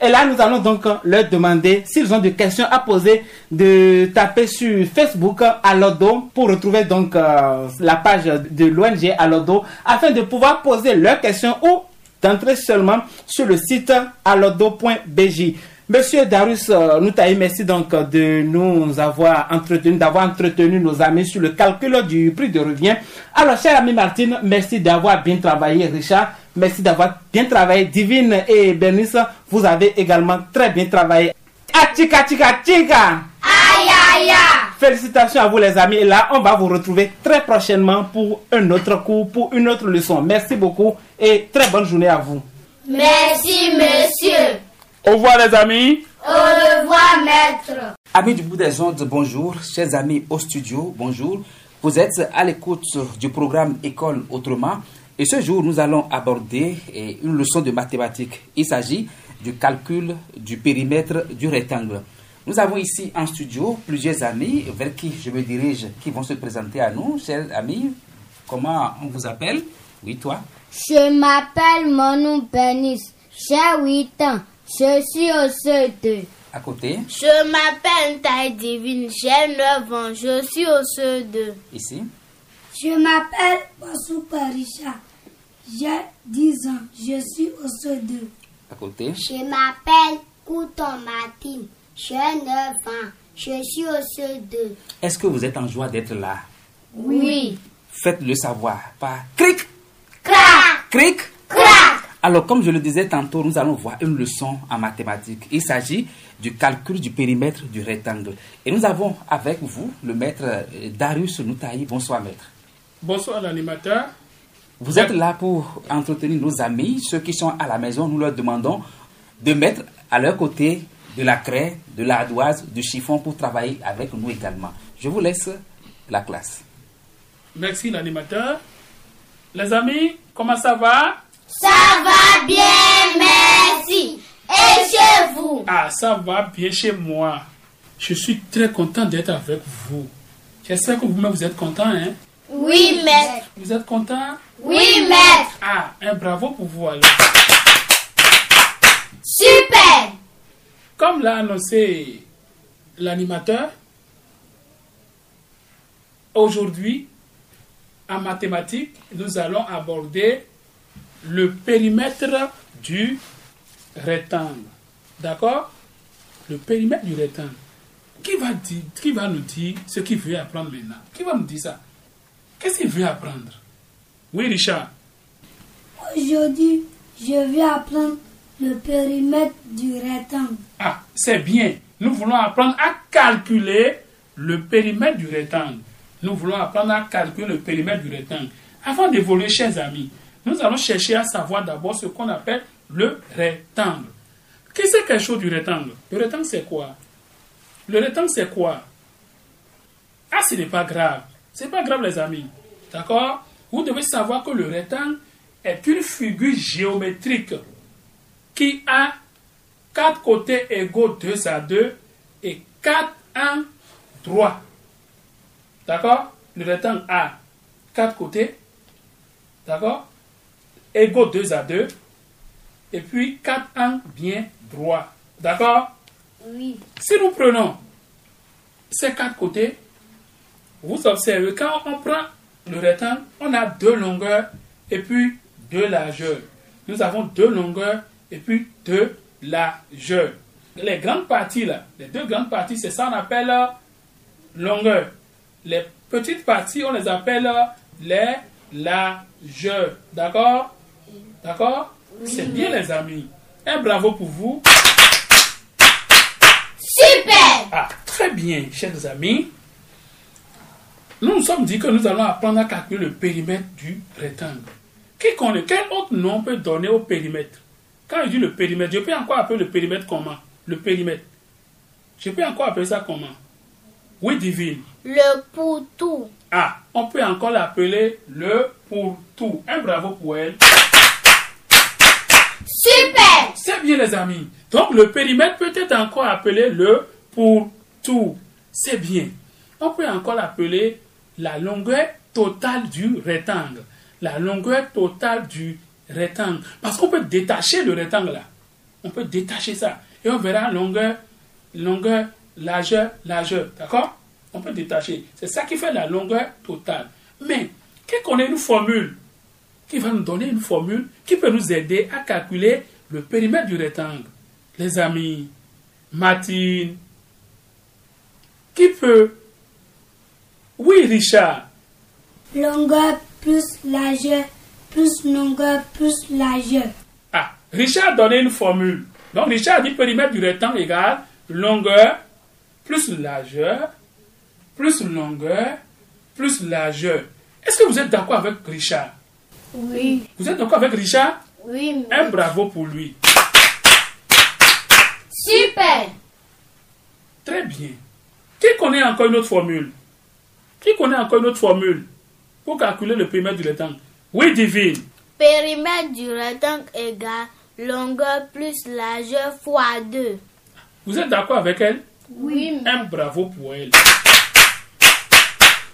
Et là, nous allons donc leur demander s'ils ont des questions à poser, de taper sur Facebook à l'Odo pour retrouver donc euh, la page de l'ONG à l'Odo afin de pouvoir poser leurs questions ou d'entrer seulement sur le site alodo.bj. Monsieur Darus euh, Noutaï, merci donc de nous avoir entretenu, d'avoir entretenu nos amis sur le calcul du prix de revient. Alors, cher ami Martine, merci d'avoir bien travaillé. Richard, merci d'avoir bien travaillé. Divine et Bernice, vous avez également très bien travaillé. Achika, chika, chika! Aïe, aïe, aïe. Félicitations à vous les amis. Et là, on va vous retrouver très prochainement pour un autre cours, pour une autre leçon. Merci beaucoup et très bonne journée à vous. Merci, monsieur. Au revoir les amis. Au revoir, maître. Amis du bout des ondes, bonjour. Chers amis au studio, bonjour. Vous êtes à l'écoute du programme École Autrement. Et ce jour, nous allons aborder eh, une leçon de mathématiques. Il s'agit du calcul du périmètre du rectangle. Nous avons ici en studio plusieurs amis vers qui je me dirige, qui vont se présenter à nous. Chers amis, comment on vous appelle? Oui, toi Je m'appelle Monu Benis. J'ai 8 ans. Je suis au CE2. À côté, Je m'appelle Taille Divine. J'ai 9 ans. Je suis au CE2. ici. Je m'appelle Bassou Parisha. J'ai 10 ans. Je suis au CE2. À côté. Je m'appelle Couton Martine. J'ai 9 ans. Je suis au CE2. Est-ce que vous êtes en joie d'être là? Oui. Faites-le savoir par cric, Crac, cric. crac. Alors, comme je le disais tantôt, nous allons voir une leçon en mathématiques. Il s'agit du calcul du périmètre du rectangle. Et nous avons avec vous le maître euh, Darius Noutaï. Bonsoir, maître. Bonsoir l'animateur. Vous êtes là pour entretenir nos amis, ceux qui sont à la maison. Nous leur demandons de mettre à leur côté de la craie, de l'ardoise, du chiffon pour travailler avec nous également. Je vous laisse la classe. Merci l'animateur. Les amis, comment ça va? Ça va bien, merci. Et chez vous? Ah, ça va bien chez moi. Je suis très content d'être avec vous. J'espère que vous-même vous êtes content, hein? Oui, maître. Vous êtes content? Oui, maître. Ah, un bravo pour vous alors. Super. Comme l'a annoncé l'animateur, aujourd'hui, en mathématiques, nous allons aborder le périmètre du rectangle. D'accord? Le périmètre du rectangle. Qui va, qui va nous dire ce qu'il veut apprendre maintenant? Qui va nous dire ça? Qu'est-ce qu'il veut apprendre? Oui, Richard. Aujourd'hui, je vais apprendre le périmètre du rectangle. Ah, c'est bien. Nous voulons apprendre à calculer le périmètre du rectangle. Nous voulons apprendre à calculer le périmètre du rectangle. Avant d'évoluer, chers amis, nous allons chercher à savoir d'abord ce qu'on appelle le rectangle. Qu'est-ce que quelque chose du rectangle? Le rectangle, c'est quoi? Le rectangle, c'est quoi? Ah, ce n'est pas grave. C'est pas grave, les amis. D'accord? Vous devez savoir que le rectangle est une figure géométrique qui a quatre côtés égaux 2 à 2 et quatre angles droits. D'accord? Le rectangle a quatre côtés, d'accord? Égaux 2 à 2 et puis quatre angles bien droits. D'accord? Oui. Si nous prenons ces quatre côtés, vous observez, quand on prend le rectangle, on a deux longueurs et puis deux largeurs. Nous avons deux longueurs et puis deux largeurs. Les grandes parties, là, les deux grandes parties, c'est ça qu'on appelle euh, longueur. Les petites parties, on les appelle euh, les largeurs. D'accord? D'accord? C'est bien, les amis. Un bravo pour vous. Super Ah, très bien, chers amis. Nous nous sommes dit que nous allons apprendre à calculer le périmètre du rectangle. Quel autre nom peut donner au périmètre? Quand je dis le périmètre, je peux encore appeler le périmètre comment? Le périmètre. Je peux encore appeler ça comment? Oui, divine. Le poutou. Ah, on peut encore l'appeler le pour tout. Un bravo pour elle. Super C'est bien les amis. Donc le périmètre peut être encore appelé le pour tout. C'est bien. On peut encore l'appeler la longueur totale du rectangle. La longueur totale du rectangle. Parce qu'on peut détacher le rectangle là. On peut détacher ça. Et on verra longueur, longueur, largeur, largeur. D'accord? On peut détacher. C'est ça qui fait la longueur totale. Mais, qui connaît une formule qui va nous donner une formule qui peut nous aider à calculer le périmètre du rectangle? Les amis, Martine, qui peut? Oui, Richard. Longueur plus largeur plus longueur plus largeur. Ah, Richard a donné une formule. Donc, Richard dit périmètre du rectangle égale longueur plus largeur plus longueur plus largeur. Est-ce que vous êtes d'accord avec Richard? Oui. Vous êtes d'accord avec Richard? Oui. Un bravo pour lui. Super Très bien. Qui connaît encore une autre formule? Qui connaît encore une autre formule pour calculer le périmètre du rectangle? Oui, divine. Périmètre du rectangle égale longueur plus largeur fois 2. Vous êtes d'accord avec elle? Oui. Un bravo pour elle.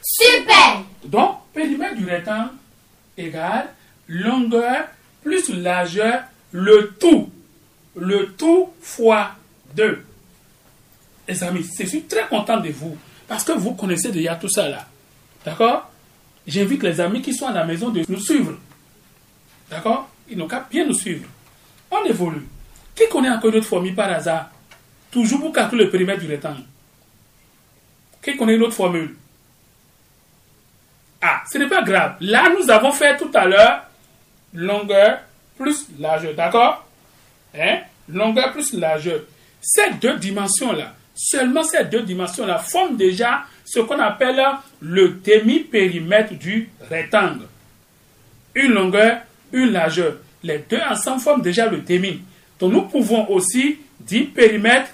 Super Donc, périmètre du rectangle égale longueur plus largeur, le tout. Le tout fois 2. Les amis, je suis très content de vous parce que vous connaissez déjà tout ça là. D'accord? J'invite les amis qui sont à la maison de nous suivre. D'accord? Ils n'ont qu'à bien nous suivre. On évolue. Qui connaît encore une autre formule par hasard? Toujours pour calculer le périmètre du rectangle. Qui connaît une autre formule? Ah, ce n'est pas grave. Là, nous avons fait tout à l'heure longueur plus largeur. D'accord? Hein? Longueur plus largeur. Ces deux dimensions-là, seulement ces deux dimensions-là forment déjà ce qu'on appelle le demi-périmètre du rectangle. Une longueur, une largeur. Les deux ensemble forment déjà le demi. Donc nous pouvons aussi dire périmètre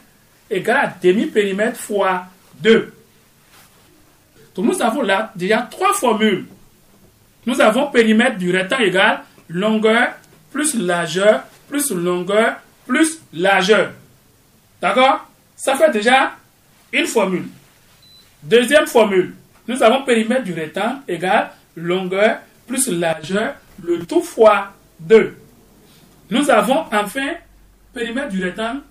égale à demi-périmètre fois 2. Donc nous avons là déjà trois formules. Nous avons périmètre du rectangle égal longueur plus largeur plus longueur plus largeur. D'accord? Ça fait déjà une formule. Deuxième formule. Nous avons périmètre du rectangle égale longueur plus largeur, le tout fois 2. Nous avons enfin périmètre du rectangle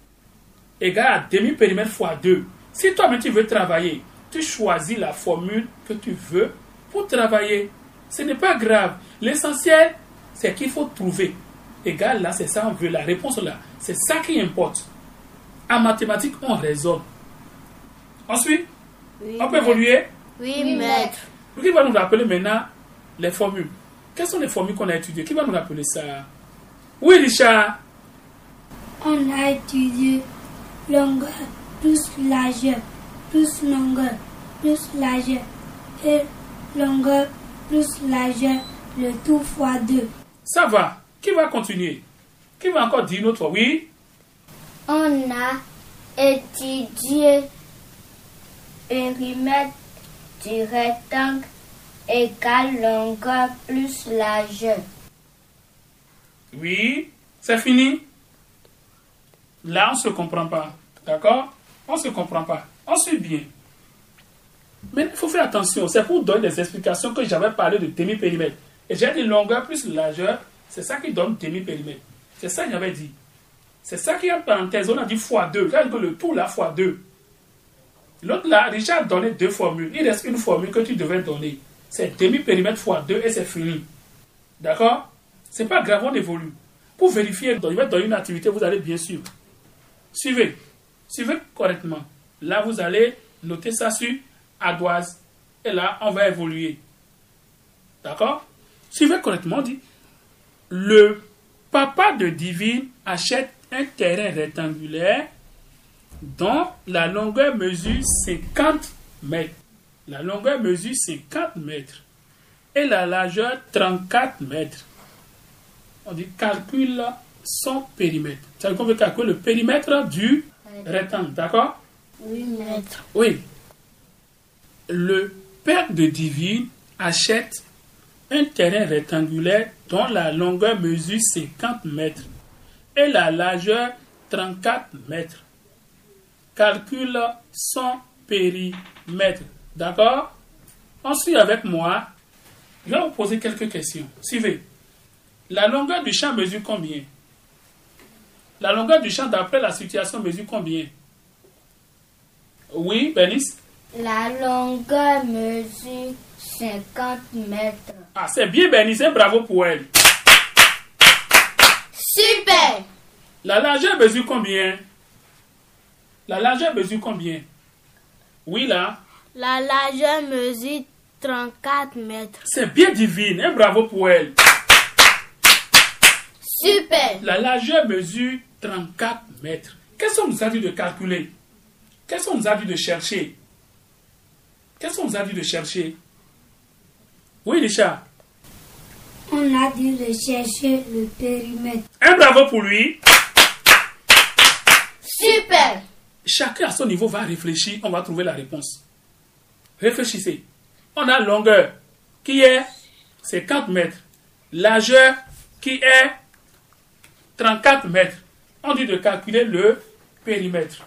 égale demi-périmètre fois 2. Si toi-même tu veux travailler, tu choisis la formule que tu veux pour travailler. Ce n'est pas grave. L'essentiel, c'est qu'il faut trouver. Égal là, c'est ça, on veut la réponse là. C'est ça qui importe. En mathématiques, on raisonne. Ensuite, Oui, on peut évoluer. Oui, maître. Qui va nous rappeler maintenant les formules? Quelles sont les formules qu'on a étudiées? Qui va nous rappeler ça? Oui, Richard. On a étudié longueur plus largeur plus longueur plus largeur et longueur plus largeur le tout fois 2. Ça va. Qui va continuer? Qui va encore dire une autre fois? Oui? On a étudié périmètre du rectangle égale longueur plus largeur. Oui. C'est fini. Là, on ne se comprend pas. D'accord? On ne se comprend pas. On suit bien. Mais il faut faire attention. C'est pour donner des explications que j'avais parlé de demi-périmètre. Et j'ai dit longueur plus largeur. C'est ça qui donne demi-périmètre. C'est ça que j'avais dit. C'est ça qui est en parenthèse. On a dit x2. Là, le tout là, x2. L'autre là, Richard a donné deux formules. Il reste une formule que tu devais donner. C'est demi-périmètre x2 et c'est fini. D'accord? C'est pas grave, on évolue. Pour vérifier, je vais donner une activité, vous allez bien suivre. Suivez. Suivez correctement. Là, vous allez noter ça sur ardoise. Et là, on va évoluer. D'accord? Suivez correctement. On dit le papa de Divine achète un terrain rectangulaire dont la longueur mesure 50 mètres. La longueur mesure 50 mètres et la largeur 34 mètres. On dit calcule son périmètre. Ça veut dire qu'on veut calculer le périmètre du rectangle, d'accord? Oui, maître. Oui. Le père de Divine achète un terrain rectangulaire dont la longueur mesure 50 mètres et la largeur 34 mètres. Calcule son périmètre. D'accord? Ensuite, avec moi, je vais vous poser quelques questions. Suivez. La longueur du champ mesure combien? La longueur du champ d'après la situation mesure combien? Oui, Bénice La longueur mesure 50 mètres. Ah, c'est bien, Bénice, et bravo pour elle. Super La largeur mesure combien? La largeur mesure combien? Oui, là. La largeur mesure 34 mètres. C'est bien divine, et bravo pour elle. Super La largeur mesure 34 mètres. Qu'est-ce qu'on nous a dit de calculer? Qu'est-ce qu'on nous a dit de chercher? Qu'est-ce qu'on nous a dit de chercher? Oui, Richard. On a dû le chercher le périmètre. Un bravo pour lui. Super Chacun à son niveau va réfléchir, on va trouver la réponse. Réfléchissez. On a longueur qui est 50 mètres. Largeur qui est 34 mètres. On dit de calculer le périmètre.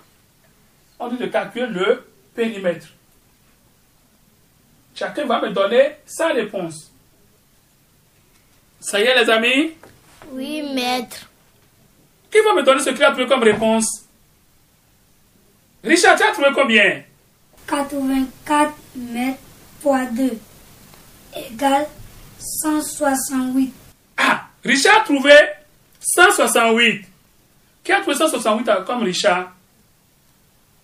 On dit de calculer le périmètre. Chacun va me donner sa réponse. Ça y est les amis? Oui, maître. Qui va me donner ce qu'il a trouvé comme réponse? Richard, tu as trouvé combien? 84 mètres fois 2 égale 168. Ah, Richard a trouvé 168. Qui a trouvé 168 comme Richard?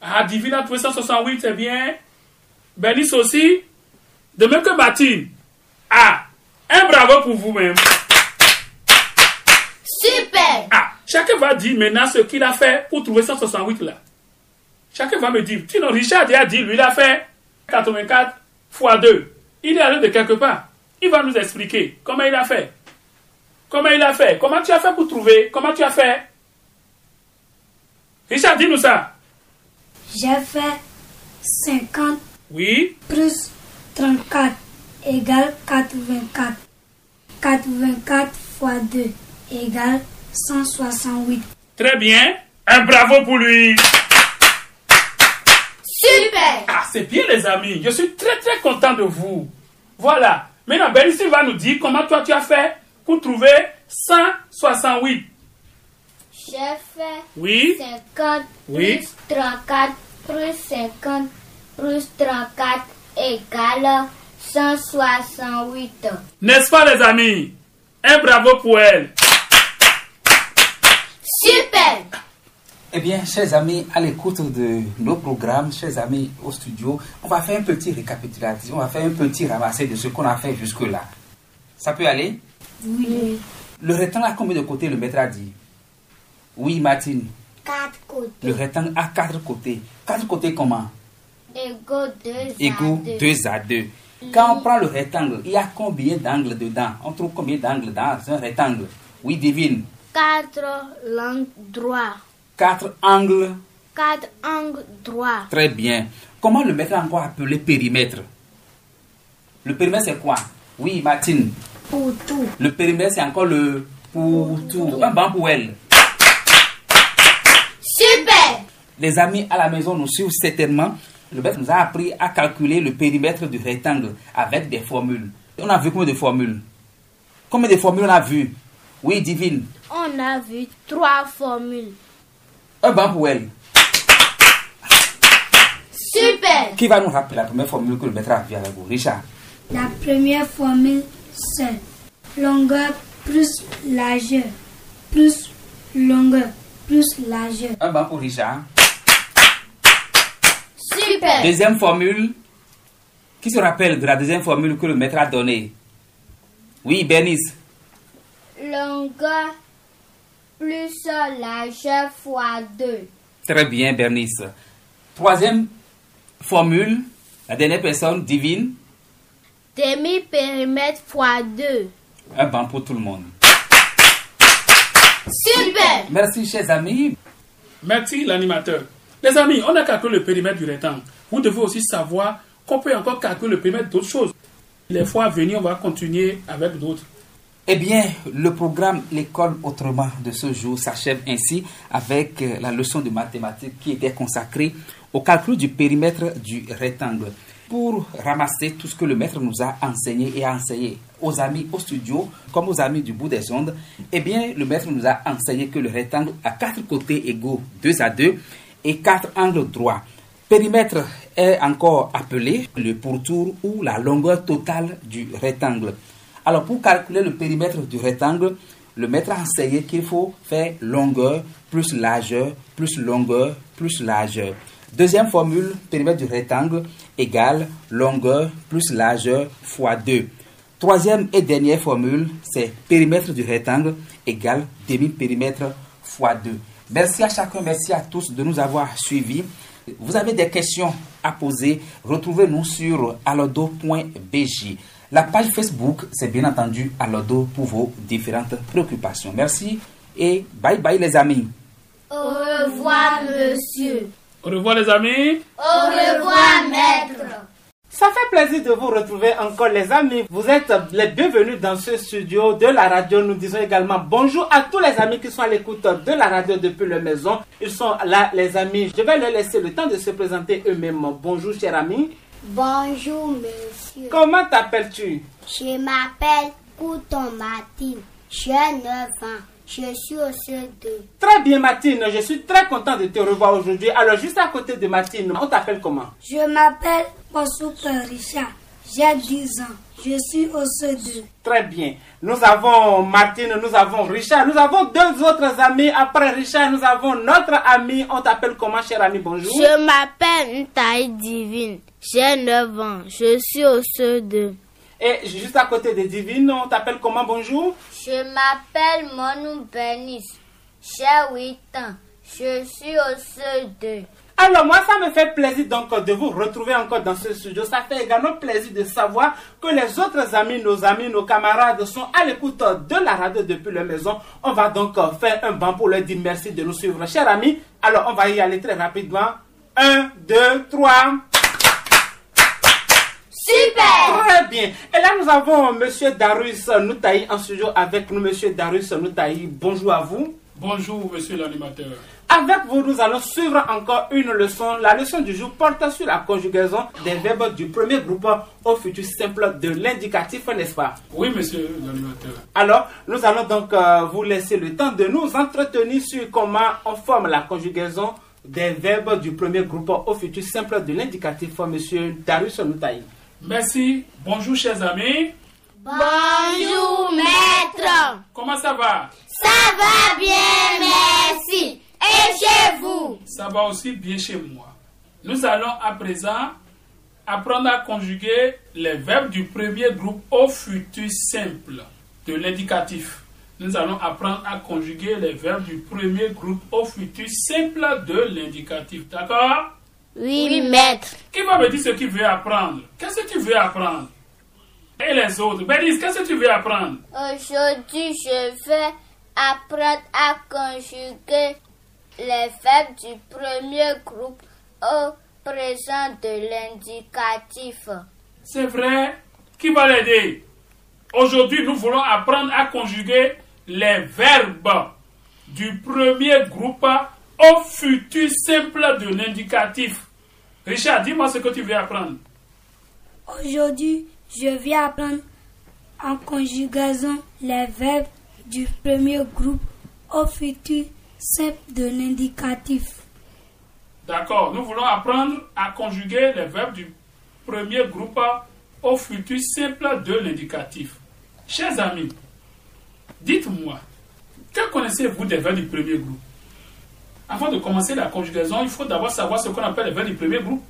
Ah, Divine a trouvé 168, c'est bien. Bernice aussi. De même que Martine. Ah, un bravo pour vous-même. Super Ah, chacun va dire maintenant ce qu'il a fait pour trouver 168 là. Chacun va me dire. Sinon, Richard a dit, lui, il a fait 84 fois 2. Il est allé de quelque part. Il va nous expliquer comment il a fait. Comment il a fait Comment tu as fait pour trouver Comment tu as fait Richard, dis-nous ça. J'ai fait 50 Oui. plus 34 égale 84. 84 fois 2 égale 168. Très bien. Un bravo pour lui. Ah, c'est bien les amis. Je suis très très content de vous. Voilà. Maintenant, Bélicie va nous dire comment toi tu as fait pour trouver 168. J'ai fait Oui. 50 Oui. plus 34 plus 50 plus 34 égale 168. N'est-ce pas les amis? Un bravo pour elle. Super Eh bien, chers amis, à l'écoute de nos programmes, chers amis au studio, on va faire un petit récapitulatif, on va faire un petit ramassé de ce qu'on a fait jusque-là. Ça peut aller? Oui. Le rectangle a combien de côtés, le maître a dit Oui, Martine. Quatre côtés. Le rectangle a quatre côtés. Quatre côtés comment? Égaux 2 Égaux 2 à 2. Quand on prend le rectangle, il y a combien d'angles dedans? On trouve combien d'angles dans un rectangle? Oui, divine. Quatre langues droits. Quatre angles. Quatre angles droits. Très bien. Comment le maître a encore appelé périmètre? Le périmètre, c'est quoi? Oui, Martine. Pour tout. Le périmètre, c'est encore le pour tout. Un banc pour elle. Super Les amis à la maison nous suivent certainement. Le maître nous a appris à calculer le périmètre du rectangle avec des formules. On a vu combien de formules? Combien de formules on a vu? Oui, divine. On a vu trois formules. Un banc pour elle. Super Qui va nous rappeler la première formule que le maître a vu avec vous Richard? La première formule, c'est longueur plus largeur plus longueur plus largeur. Un banc pour Richard. Super Deuxième formule. Qui se rappelle de la deuxième formule que le maître a donnée? Oui, Bernice. Longueur plus largeur fois 2. Très bien, Bernice. Troisième formule. La dernière personne, divine. Demi-périmètre fois 2. Un banc pour tout le monde. Super Merci, chers amis. Merci l'animateur. Les amis, on a calculé le périmètre du rectangle. Vous devez aussi savoir qu'on peut encore calculer le périmètre d'autres choses. Les fois à venir, on va continuer avec d'autres. Eh bien, le programme L'école autrement de ce jour s'achève ainsi avec euh, la leçon de mathématiques qui était consacrée au calcul du périmètre du rectangle. Pour ramasser tout ce que le maître nous a enseigné et a enseigné aux amis au studio comme aux amis du bout des ondes, eh bien, le maître nous a enseigné que le rectangle a quatre côtés égaux 2 à 2 et quatre angles droits. Périmètre est encore appelé le pourtour ou la longueur totale du rectangle. Alors, pour calculer le périmètre du rectangle, le maître a enseigné qu'il faut faire longueur plus largeur plus longueur plus largeur. Deuxième formule, périmètre du rectangle égale longueur plus largeur fois 2. Troisième et dernière formule, c'est périmètre du rectangle égale demi-périmètre fois 2. Merci à chacun, merci à tous de nous avoir suivis. Vous avez des questions à poser, retrouvez-nous sur alodo.bj. La page Facebook, c'est bien entendu Alodo pour vos différentes préoccupations. Merci et bye bye les amis. Au revoir, monsieur. Au revoir les amis. Au revoir, maître. Ça fait plaisir de vous retrouver encore les amis. Vous êtes les bienvenus dans ce studio de la radio. Nous disons également bonjour à tous les amis qui sont à l'écoute de la radio depuis leur maison. Ils sont là les amis. Je vais leur laisser le temps de se présenter eux-mêmes. Bonjour cher ami. Bonjour, monsieur. Comment t'appelles-tu? Je m'appelle Couton Martine. J'ai 9 ans. Je suis au CE2. Très bien Martine, je suis très content de te revoir aujourd'hui. Alors juste à côté de Martine, on t'appelle comment? Je m'appelle Posuke Richard. J'ai 10 ans. Je suis au CE2. Très bien. Nous avons Martine, nous avons Richard, nous avons deux autres amis. Après Richard, nous avons notre ami. On t'appelle comment, cher ami? Bonjour. Je m'appelle Ntaï Divine. J'ai 9 ans. Je suis au CE2. Et juste à côté de Divine, on t'appelle comment? Bonjour. Je m'appelle Monou Benis. J'ai 8 ans. Je suis au CE2. Alors moi, ça me fait plaisir donc de vous retrouver encore dans ce studio. Ça fait également plaisir de savoir que les autres amis, nos amis, nos camarades sont à l'écoute de la radio depuis leur maison. On va donc faire un banc pour leur dire merci de nous suivre. Chers amis, alors on va y aller très rapidement. Un, deux, trois. Super Très bien. Et là, nous avons Monsieur Darus Noutaï en studio avec nous. Monsieur Darus Noutaï, bonjour à vous. Bonjour monsieur l'animateur. Avec vous, nous allons suivre encore une leçon. La leçon du jour porte sur la conjugaison des verbes du premier groupe au futur simple de l'indicatif, n'est-ce pas? Oui monsieur l'animateur. Alors, nous allons donc euh, vous laisser le temps de nous entretenir sur comment on forme la conjugaison des verbes du premier groupe au futur simple de l'indicatif, Monsieur Darius Noutaï. Merci. Bonjour chers amis. Bonjour, maître. Comment ça va? Ça va bien, merci. Et chez vous Ça va aussi bien chez moi. Nous allons à présent apprendre à conjuguer les verbes du premier groupe au futur simple de l'indicatif. Nous allons apprendre à conjuguer les verbes du premier groupe au futur simple de l'indicatif. D'accord? Oui, maître. Qui va me dire ce qu'il veut apprendre? Qu'est-ce que tu veux apprendre? Et les autres? Bélis, qu'est-ce que tu veux apprendre? Aujourd'hui, je vais apprendre à conjuguer les verbes du premier groupe au présent de l'indicatif. C'est vrai. Qui va l'aider? Aujourd'hui, nous voulons apprendre à conjuguer les verbes du premier groupe au futur simple de l'indicatif. Richard, dis-moi ce que tu veux apprendre. Aujourd'hui, je viens apprendre en conjugaison les verbes du premier groupe au futur simple de l'indicatif. D'accord, nous voulons apprendre à conjuguer les verbes du premier groupe au futur simple de l'indicatif. Chers amis, dites-moi, que connaissez-vous des verbes du premier groupe? Avant de commencer la conjugaison, il faut d'abord savoir ce qu'on appelle les verbes du premier groupe.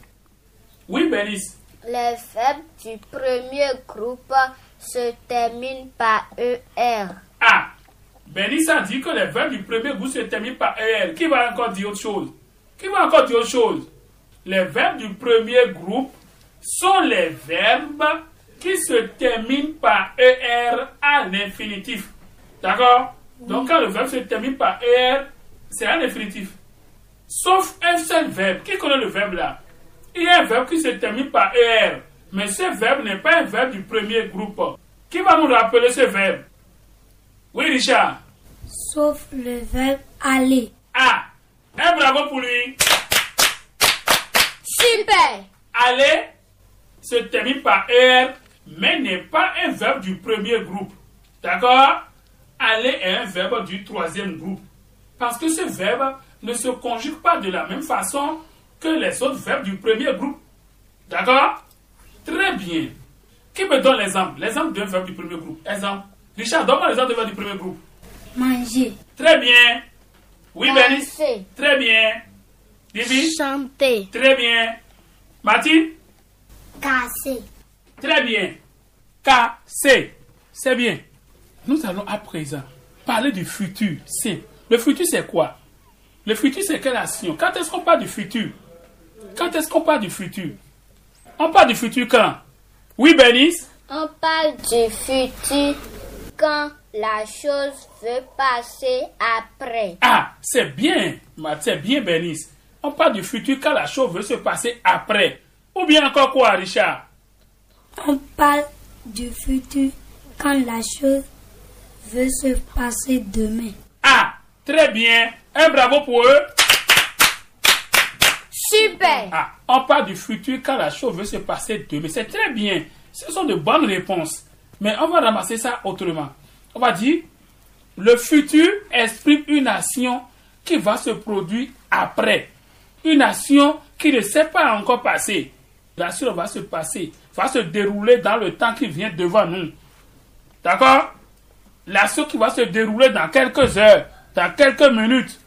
Oui, Bénice. Les verbes du premier groupe se terminent par ER. Ah, Bénice a dit que les verbes du premier groupe se terminent par ER. Qui va encore dire autre chose? Qui va encore dire autre chose? Les verbes du premier groupe sont les verbes qui se terminent par ER à l'infinitif. D'accord? Donc quand le verbe se termine par ER, c'est à l'infinitif. Sauf un seul verbe. Qui connaît le verbe là? Il y a un verbe qui se termine par ER. Mais ce verbe n'est pas un verbe du premier groupe. Qui va nous rappeler ce verbe? Oui, Richard Sauf le verbe aller. Ah Un bravo pour lui Super Aller se termine par ER, mais n'est pas un verbe du premier groupe. D'accord? Aller est un verbe du troisième groupe. Parce que ce verbe ne se conjugue pas de la même façon que les autres verbes du premier groupe. D'accord? Très bien. Qui me donne l'exemple? L'exemple d'un verbe du premier groupe. Exemple. Richard, donne-moi l'exemple d'un verbe du premier groupe. Manger. Très bien. Oui, Danser. Très bien. Bibi Chanter. Très bien. Mathilde Casser. Très bien. Casser. C'est bien. Nous allons à présent parler du futur simple. Le futur, c'est quoi? Le futur, c'est quelle action? Quand est-ce qu'on parle du futur? Quand est-ce qu'on parle du futur? On parle du futur quand? Oui, Bénice On parle du futur quand? La chose veut passer après. Ah, c'est bien, c'est bien, Bénice. On parle du futur quand la chose veut se passer après. Ou bien encore quoi, Richard? On parle du futur quand la chose veut se passer demain. Ah, très bien. Un bravo pour eux. Super Ah, on parle du futur quand la chose veut se passer demain. C'est très bien. Ce sont de bonnes réponses. Mais on va ramasser ça autrement. On va dire, le futur exprime une action qui va se produire après. Une action qui ne s'est pas encore passée. L'action va se passer, va se dérouler dans le temps qui vient devant nous. D'accord? L'action qui va se dérouler dans quelques heures, dans quelques minutes.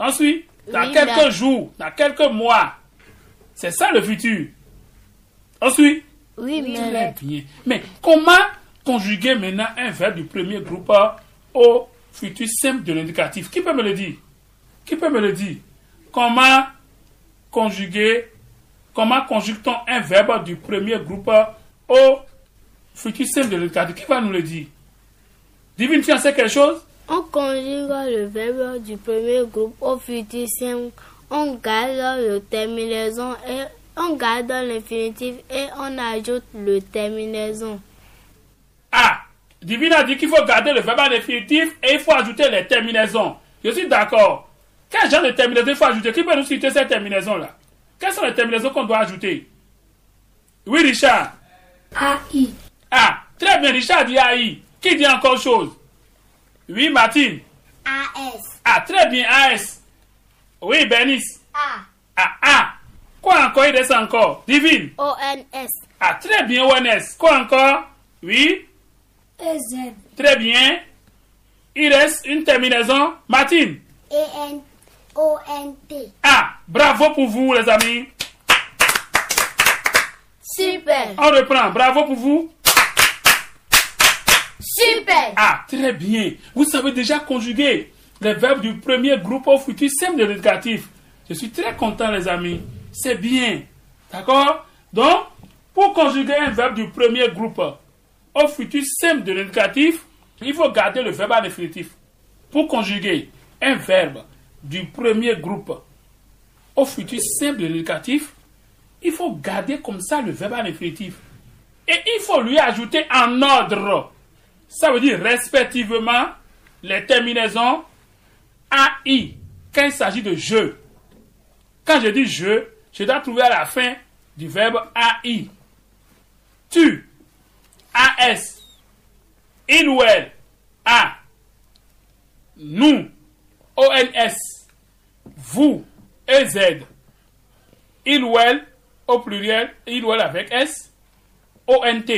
Ensuite, dans Oui, quelques jours, dans quelques mois. C'est ça le futur. Ensuite, Oui, bien. Mais comment conjuguer maintenant un verbe du premier groupe au futur simple de l'indicatif. Qui peut me le dire? Qui peut me le dire? Comment conjuguer, comment conjugue-t-on un verbe du premier groupe au futur simple de l'indicatif? Qui va nous le dire? Divine, tu en sais quelque chose? On conjugue le verbe du premier groupe au futur simple. On garde le terminaison et on garde l'infinitif et on ajoute le terminaison. Divine a dit qu'il faut garder le verbe à l'infinitif et il faut ajouter les terminaisons. Je suis d'accord. Quel genre de terminaison il faut ajouter? Qui peut nous citer ces terminaisons-là? Quelles sont les terminaisons qu'on doit ajouter? Oui, Richard. AI. Ah, très bien, Richard dit AI. Qui dit encore chose? Oui, Martine. AS. Ah, très bien, AS. Oui, Bernice. A. Ah, ah. Quoi encore? Il reste encore Divine. ONS. Ah, très bien, ONS. Quoi encore? Oui, EZ. très bien. Il reste une terminaison. Martine. E-N. O-N-T. Ah, bravo pour vous, les amis. Super. On reprend. Bravo pour vous. Super. Ah, très bien. Vous savez déjà conjuguer les verbes du premier groupe au futur simple de l'indicatif. Je suis très content, les amis. C'est bien. D'accord? Donc, pour conjuguer un verbe du premier groupe au futur simple de l'indicatif, il faut garder le verbe à l'infinitif. pour conjuguer un verbe du premier groupe au futur simple de l'indicatif, il faut garder comme ça le verbe à l'infinitif. Et il faut lui ajouter en ordre. Ça veut dire respectivement les terminaisons AI quand il s'agit de je. Quand je dis je, je dois trouver à la fin du verbe AI. Tu, AS, il ou elle, A, nous, ONS, vous, EZ, il ou elle, au pluriel, il ou elle avec S, ONT.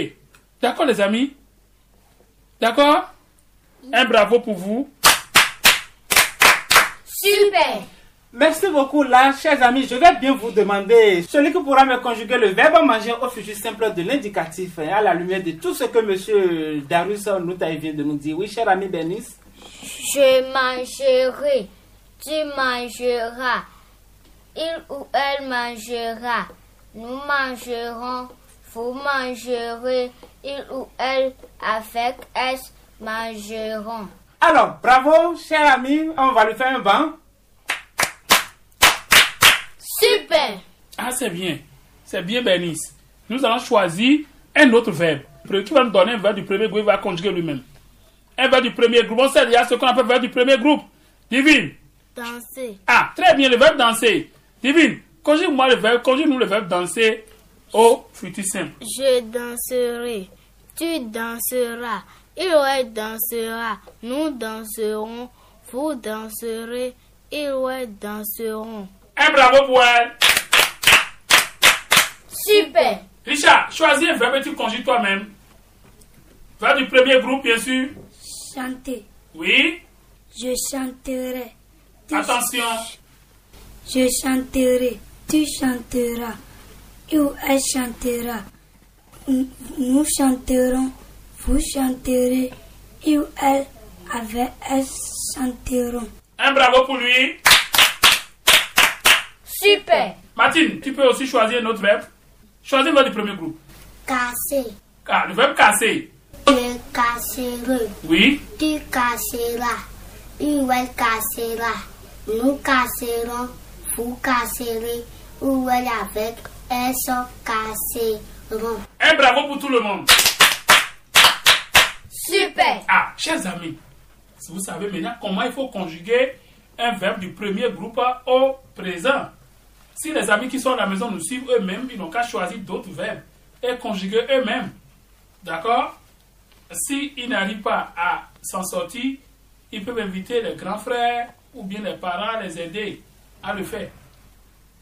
D'accord les amis? D'accord? Un bravo pour vous. Super. Merci beaucoup là, chers amis. Je vais bien vous demander celui qui pourra me conjuguer le verbe manger au futur simple de l'indicatif hein, à la lumière de tout ce que monsieur Darius Noutaï vient de nous dire. Oui, cher ami Bernice. Je mangerai. Tu mangeras. Il ou elle mangera. Nous mangerons. Vous mangerez. Il ou elle avec S mangeront. Alors, bravo, cher ami. On va lui faire un banc. Super. Ah, c'est bien. C'est bien, Bernice. Nous allons choisir un autre verbe. Qui va nous donner un verbe du premier groupe, il va conjuguer lui-même. Un verbe du premier groupe. On sait déjà ce qu'on appelle verbe du premier groupe. Divine. Danser. Ah, très bien, le verbe danser. Divine, conjugue-moi le verbe, conjugue-nous le verbe danser au futur simple. Je danserai. Tu danseras. Il ou elle dansera. Nous danserons. Vous danserez. Il ou elle danseront. Un bravo pour elle. Super. Richard, choisis un verbe et tu conjugues toi-même. Verbe du premier groupe, bien sûr. Chanter. Oui. Je chanterai. Tu- Attention. Je chanterai. Tu chanteras. Ou elle chantera. Nous chanterons. Vous chanterez. Il ou elle avec elle chanteront. Un bravo pour lui. Super. Martine, tu peux aussi choisir un autre verbe. Choisis le du premier groupe. Casser. Ah, le verbe casser. Je casserai. Oui. Tu casseras. Il cassera. Nous casserons. Vous casserez. Ou elle avec S casseront. Un bravo pour tout le monde. Super. Ah, chers amis, vous savez maintenant comment il faut conjuguer un verbe du premier groupe au présent. Si les amis qui sont à la maison nous suivent eux-mêmes, ils n'ont qu'à choisir d'autres verbes et conjuguer eux-mêmes. D'accord? S'ils n'arrivent pas à s'en sortir, ils peuvent inviter les grands frères ou bien les parents à les aider à le faire.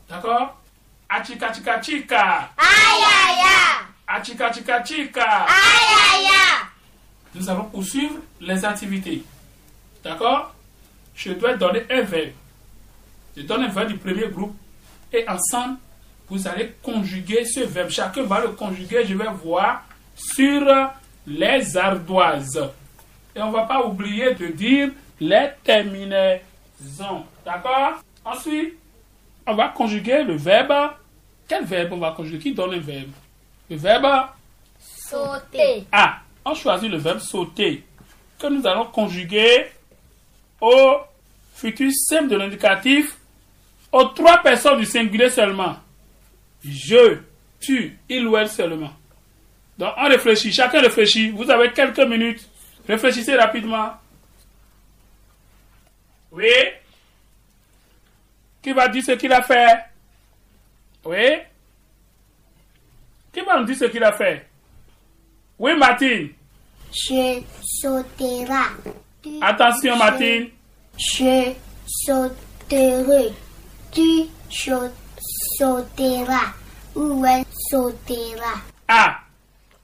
D'accord? Achika chika chika Aïe aïe aïe. Achika chika chika aïe. nous allons poursuivre les activités. D'accord? Je dois donner un verbe. Je donne un verbe du premier groupe et ensemble, vous allez conjuguer ce verbe. Chacun va le conjuguer, je vais voir sur les ardoises. Et on ne va pas oublier de dire les terminaisons. D'accord? Ensuite, on va conjuguer le verbe. Quel verbe on va conjuguer? Qui donne un verbe? Le verbe Sauter. ah, on choisit le verbe sauter que nous allons conjuguer au futur simple de l'indicatif aux trois personnes du singulier seulement. Je, tu, il ou elle seulement. Donc on réfléchit, chacun réfléchit. Vous avez quelques minutes. Réfléchissez rapidement. Oui. Qui va dire ce qu'il a fait? Oui. Qui va nous dire ce qu'il a fait? Oui, Martine. Je sauterai. Attention, Martine. Je sauterai. Tu sau- sauteras. Ou elle sautera? Ah,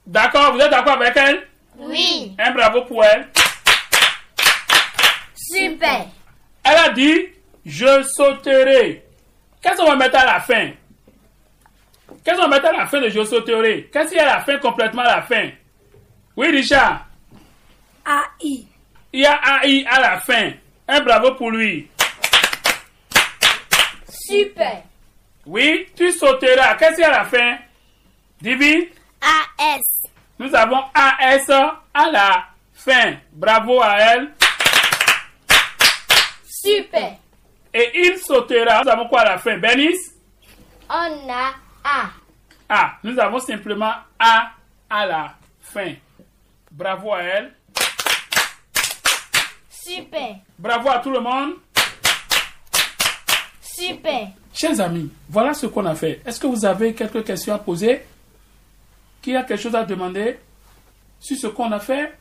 d'accord, vous êtes d'accord avec elle? Oui. Un bravo pour elle. Super. Elle a dit, je sauterai. Qu'est-ce qu'on va mettre à la fin? Qu'est-ce qu'on va mettre à la fin de je sauterai? Qu'est-ce qu'il y a à la fin, complètement à la fin? Oui, Richard. AI. Il y a AI à la fin. Un bravo pour lui. Super. Oui, tu sauteras. Qu'est-ce qu'il y a à la fin? Divi, AS. nous avons AS à la fin. Bravo à elle. Super. Et il sautera. Nous avons quoi à la fin, Bernice? On a A. Ah, nous avons simplement A à la fin. Bravo à elle. Super. Bravo à tout le monde. Super. Chers amis, voilà ce qu'on a fait. Est-ce que vous avez quelques questions à poser Qui a quelque chose à demander sur ce qu'on a fait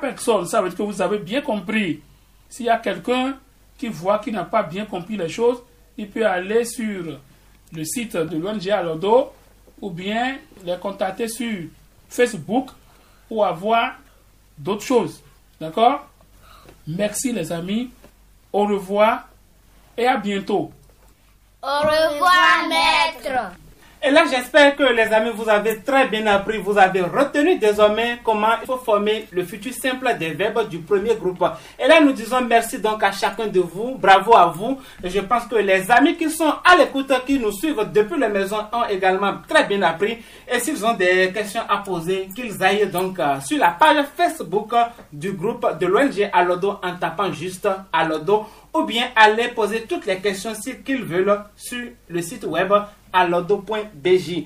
Personne, ça veut dire que vous avez bien compris. S'il y a quelqu'un qui voit qu'il n'a pas bien compris les choses, il peut aller sur le site de l'ONG Alodo ou bien les contacter sur Facebook pour avoir d'autres choses. D'accord? Merci les amis. Au revoir et à bientôt. Au revoir, maître. Et là, j'espère que les amis, vous avez très bien appris, vous avez retenu désormais comment il faut former le futur simple des verbes du premier groupe. Et là, nous disons merci donc à chacun de vous, bravo à vous. Je pense que les amis qui sont à l'écoute, qui nous suivent depuis la maison, ont également très bien appris. Et s'ils ont des questions à poser, qu'ils aillent donc euh, sur la page Facebook du groupe de l'ONG Alodo en tapant juste Alodo ou bien aller poser toutes les questions qu'ils veulent sur le site web alodo.bj.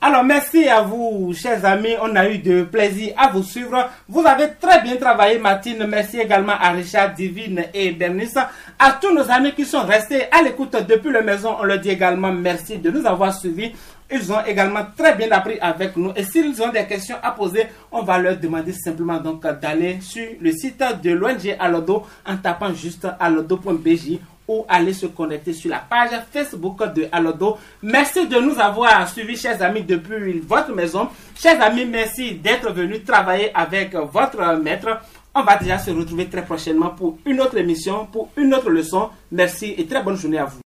Alors merci à vous, chers amis. On a eu de plaisir à vous suivre. Vous avez très bien travaillé, Martine. Merci également à Richard, Divine et Bernice. À tous nos amis qui sont restés à l'écoute depuis la maison, on leur dit également merci de nous avoir suivis. Ils ont également très bien appris avec nous. Et s'ils ont des questions à poser, on va leur demander simplement donc d'aller sur le site de l'ONG Alodo en tapant juste alodo.bj ou aller se connecter sur la page Facebook de Alodo. Merci de nous avoir suivis, chers amis, depuis votre maison. Chers amis, merci d'être venus travailler avec votre maître. On va déjà se retrouver très prochainement pour une autre émission, pour une autre leçon. Merci et très bonne journée à vous.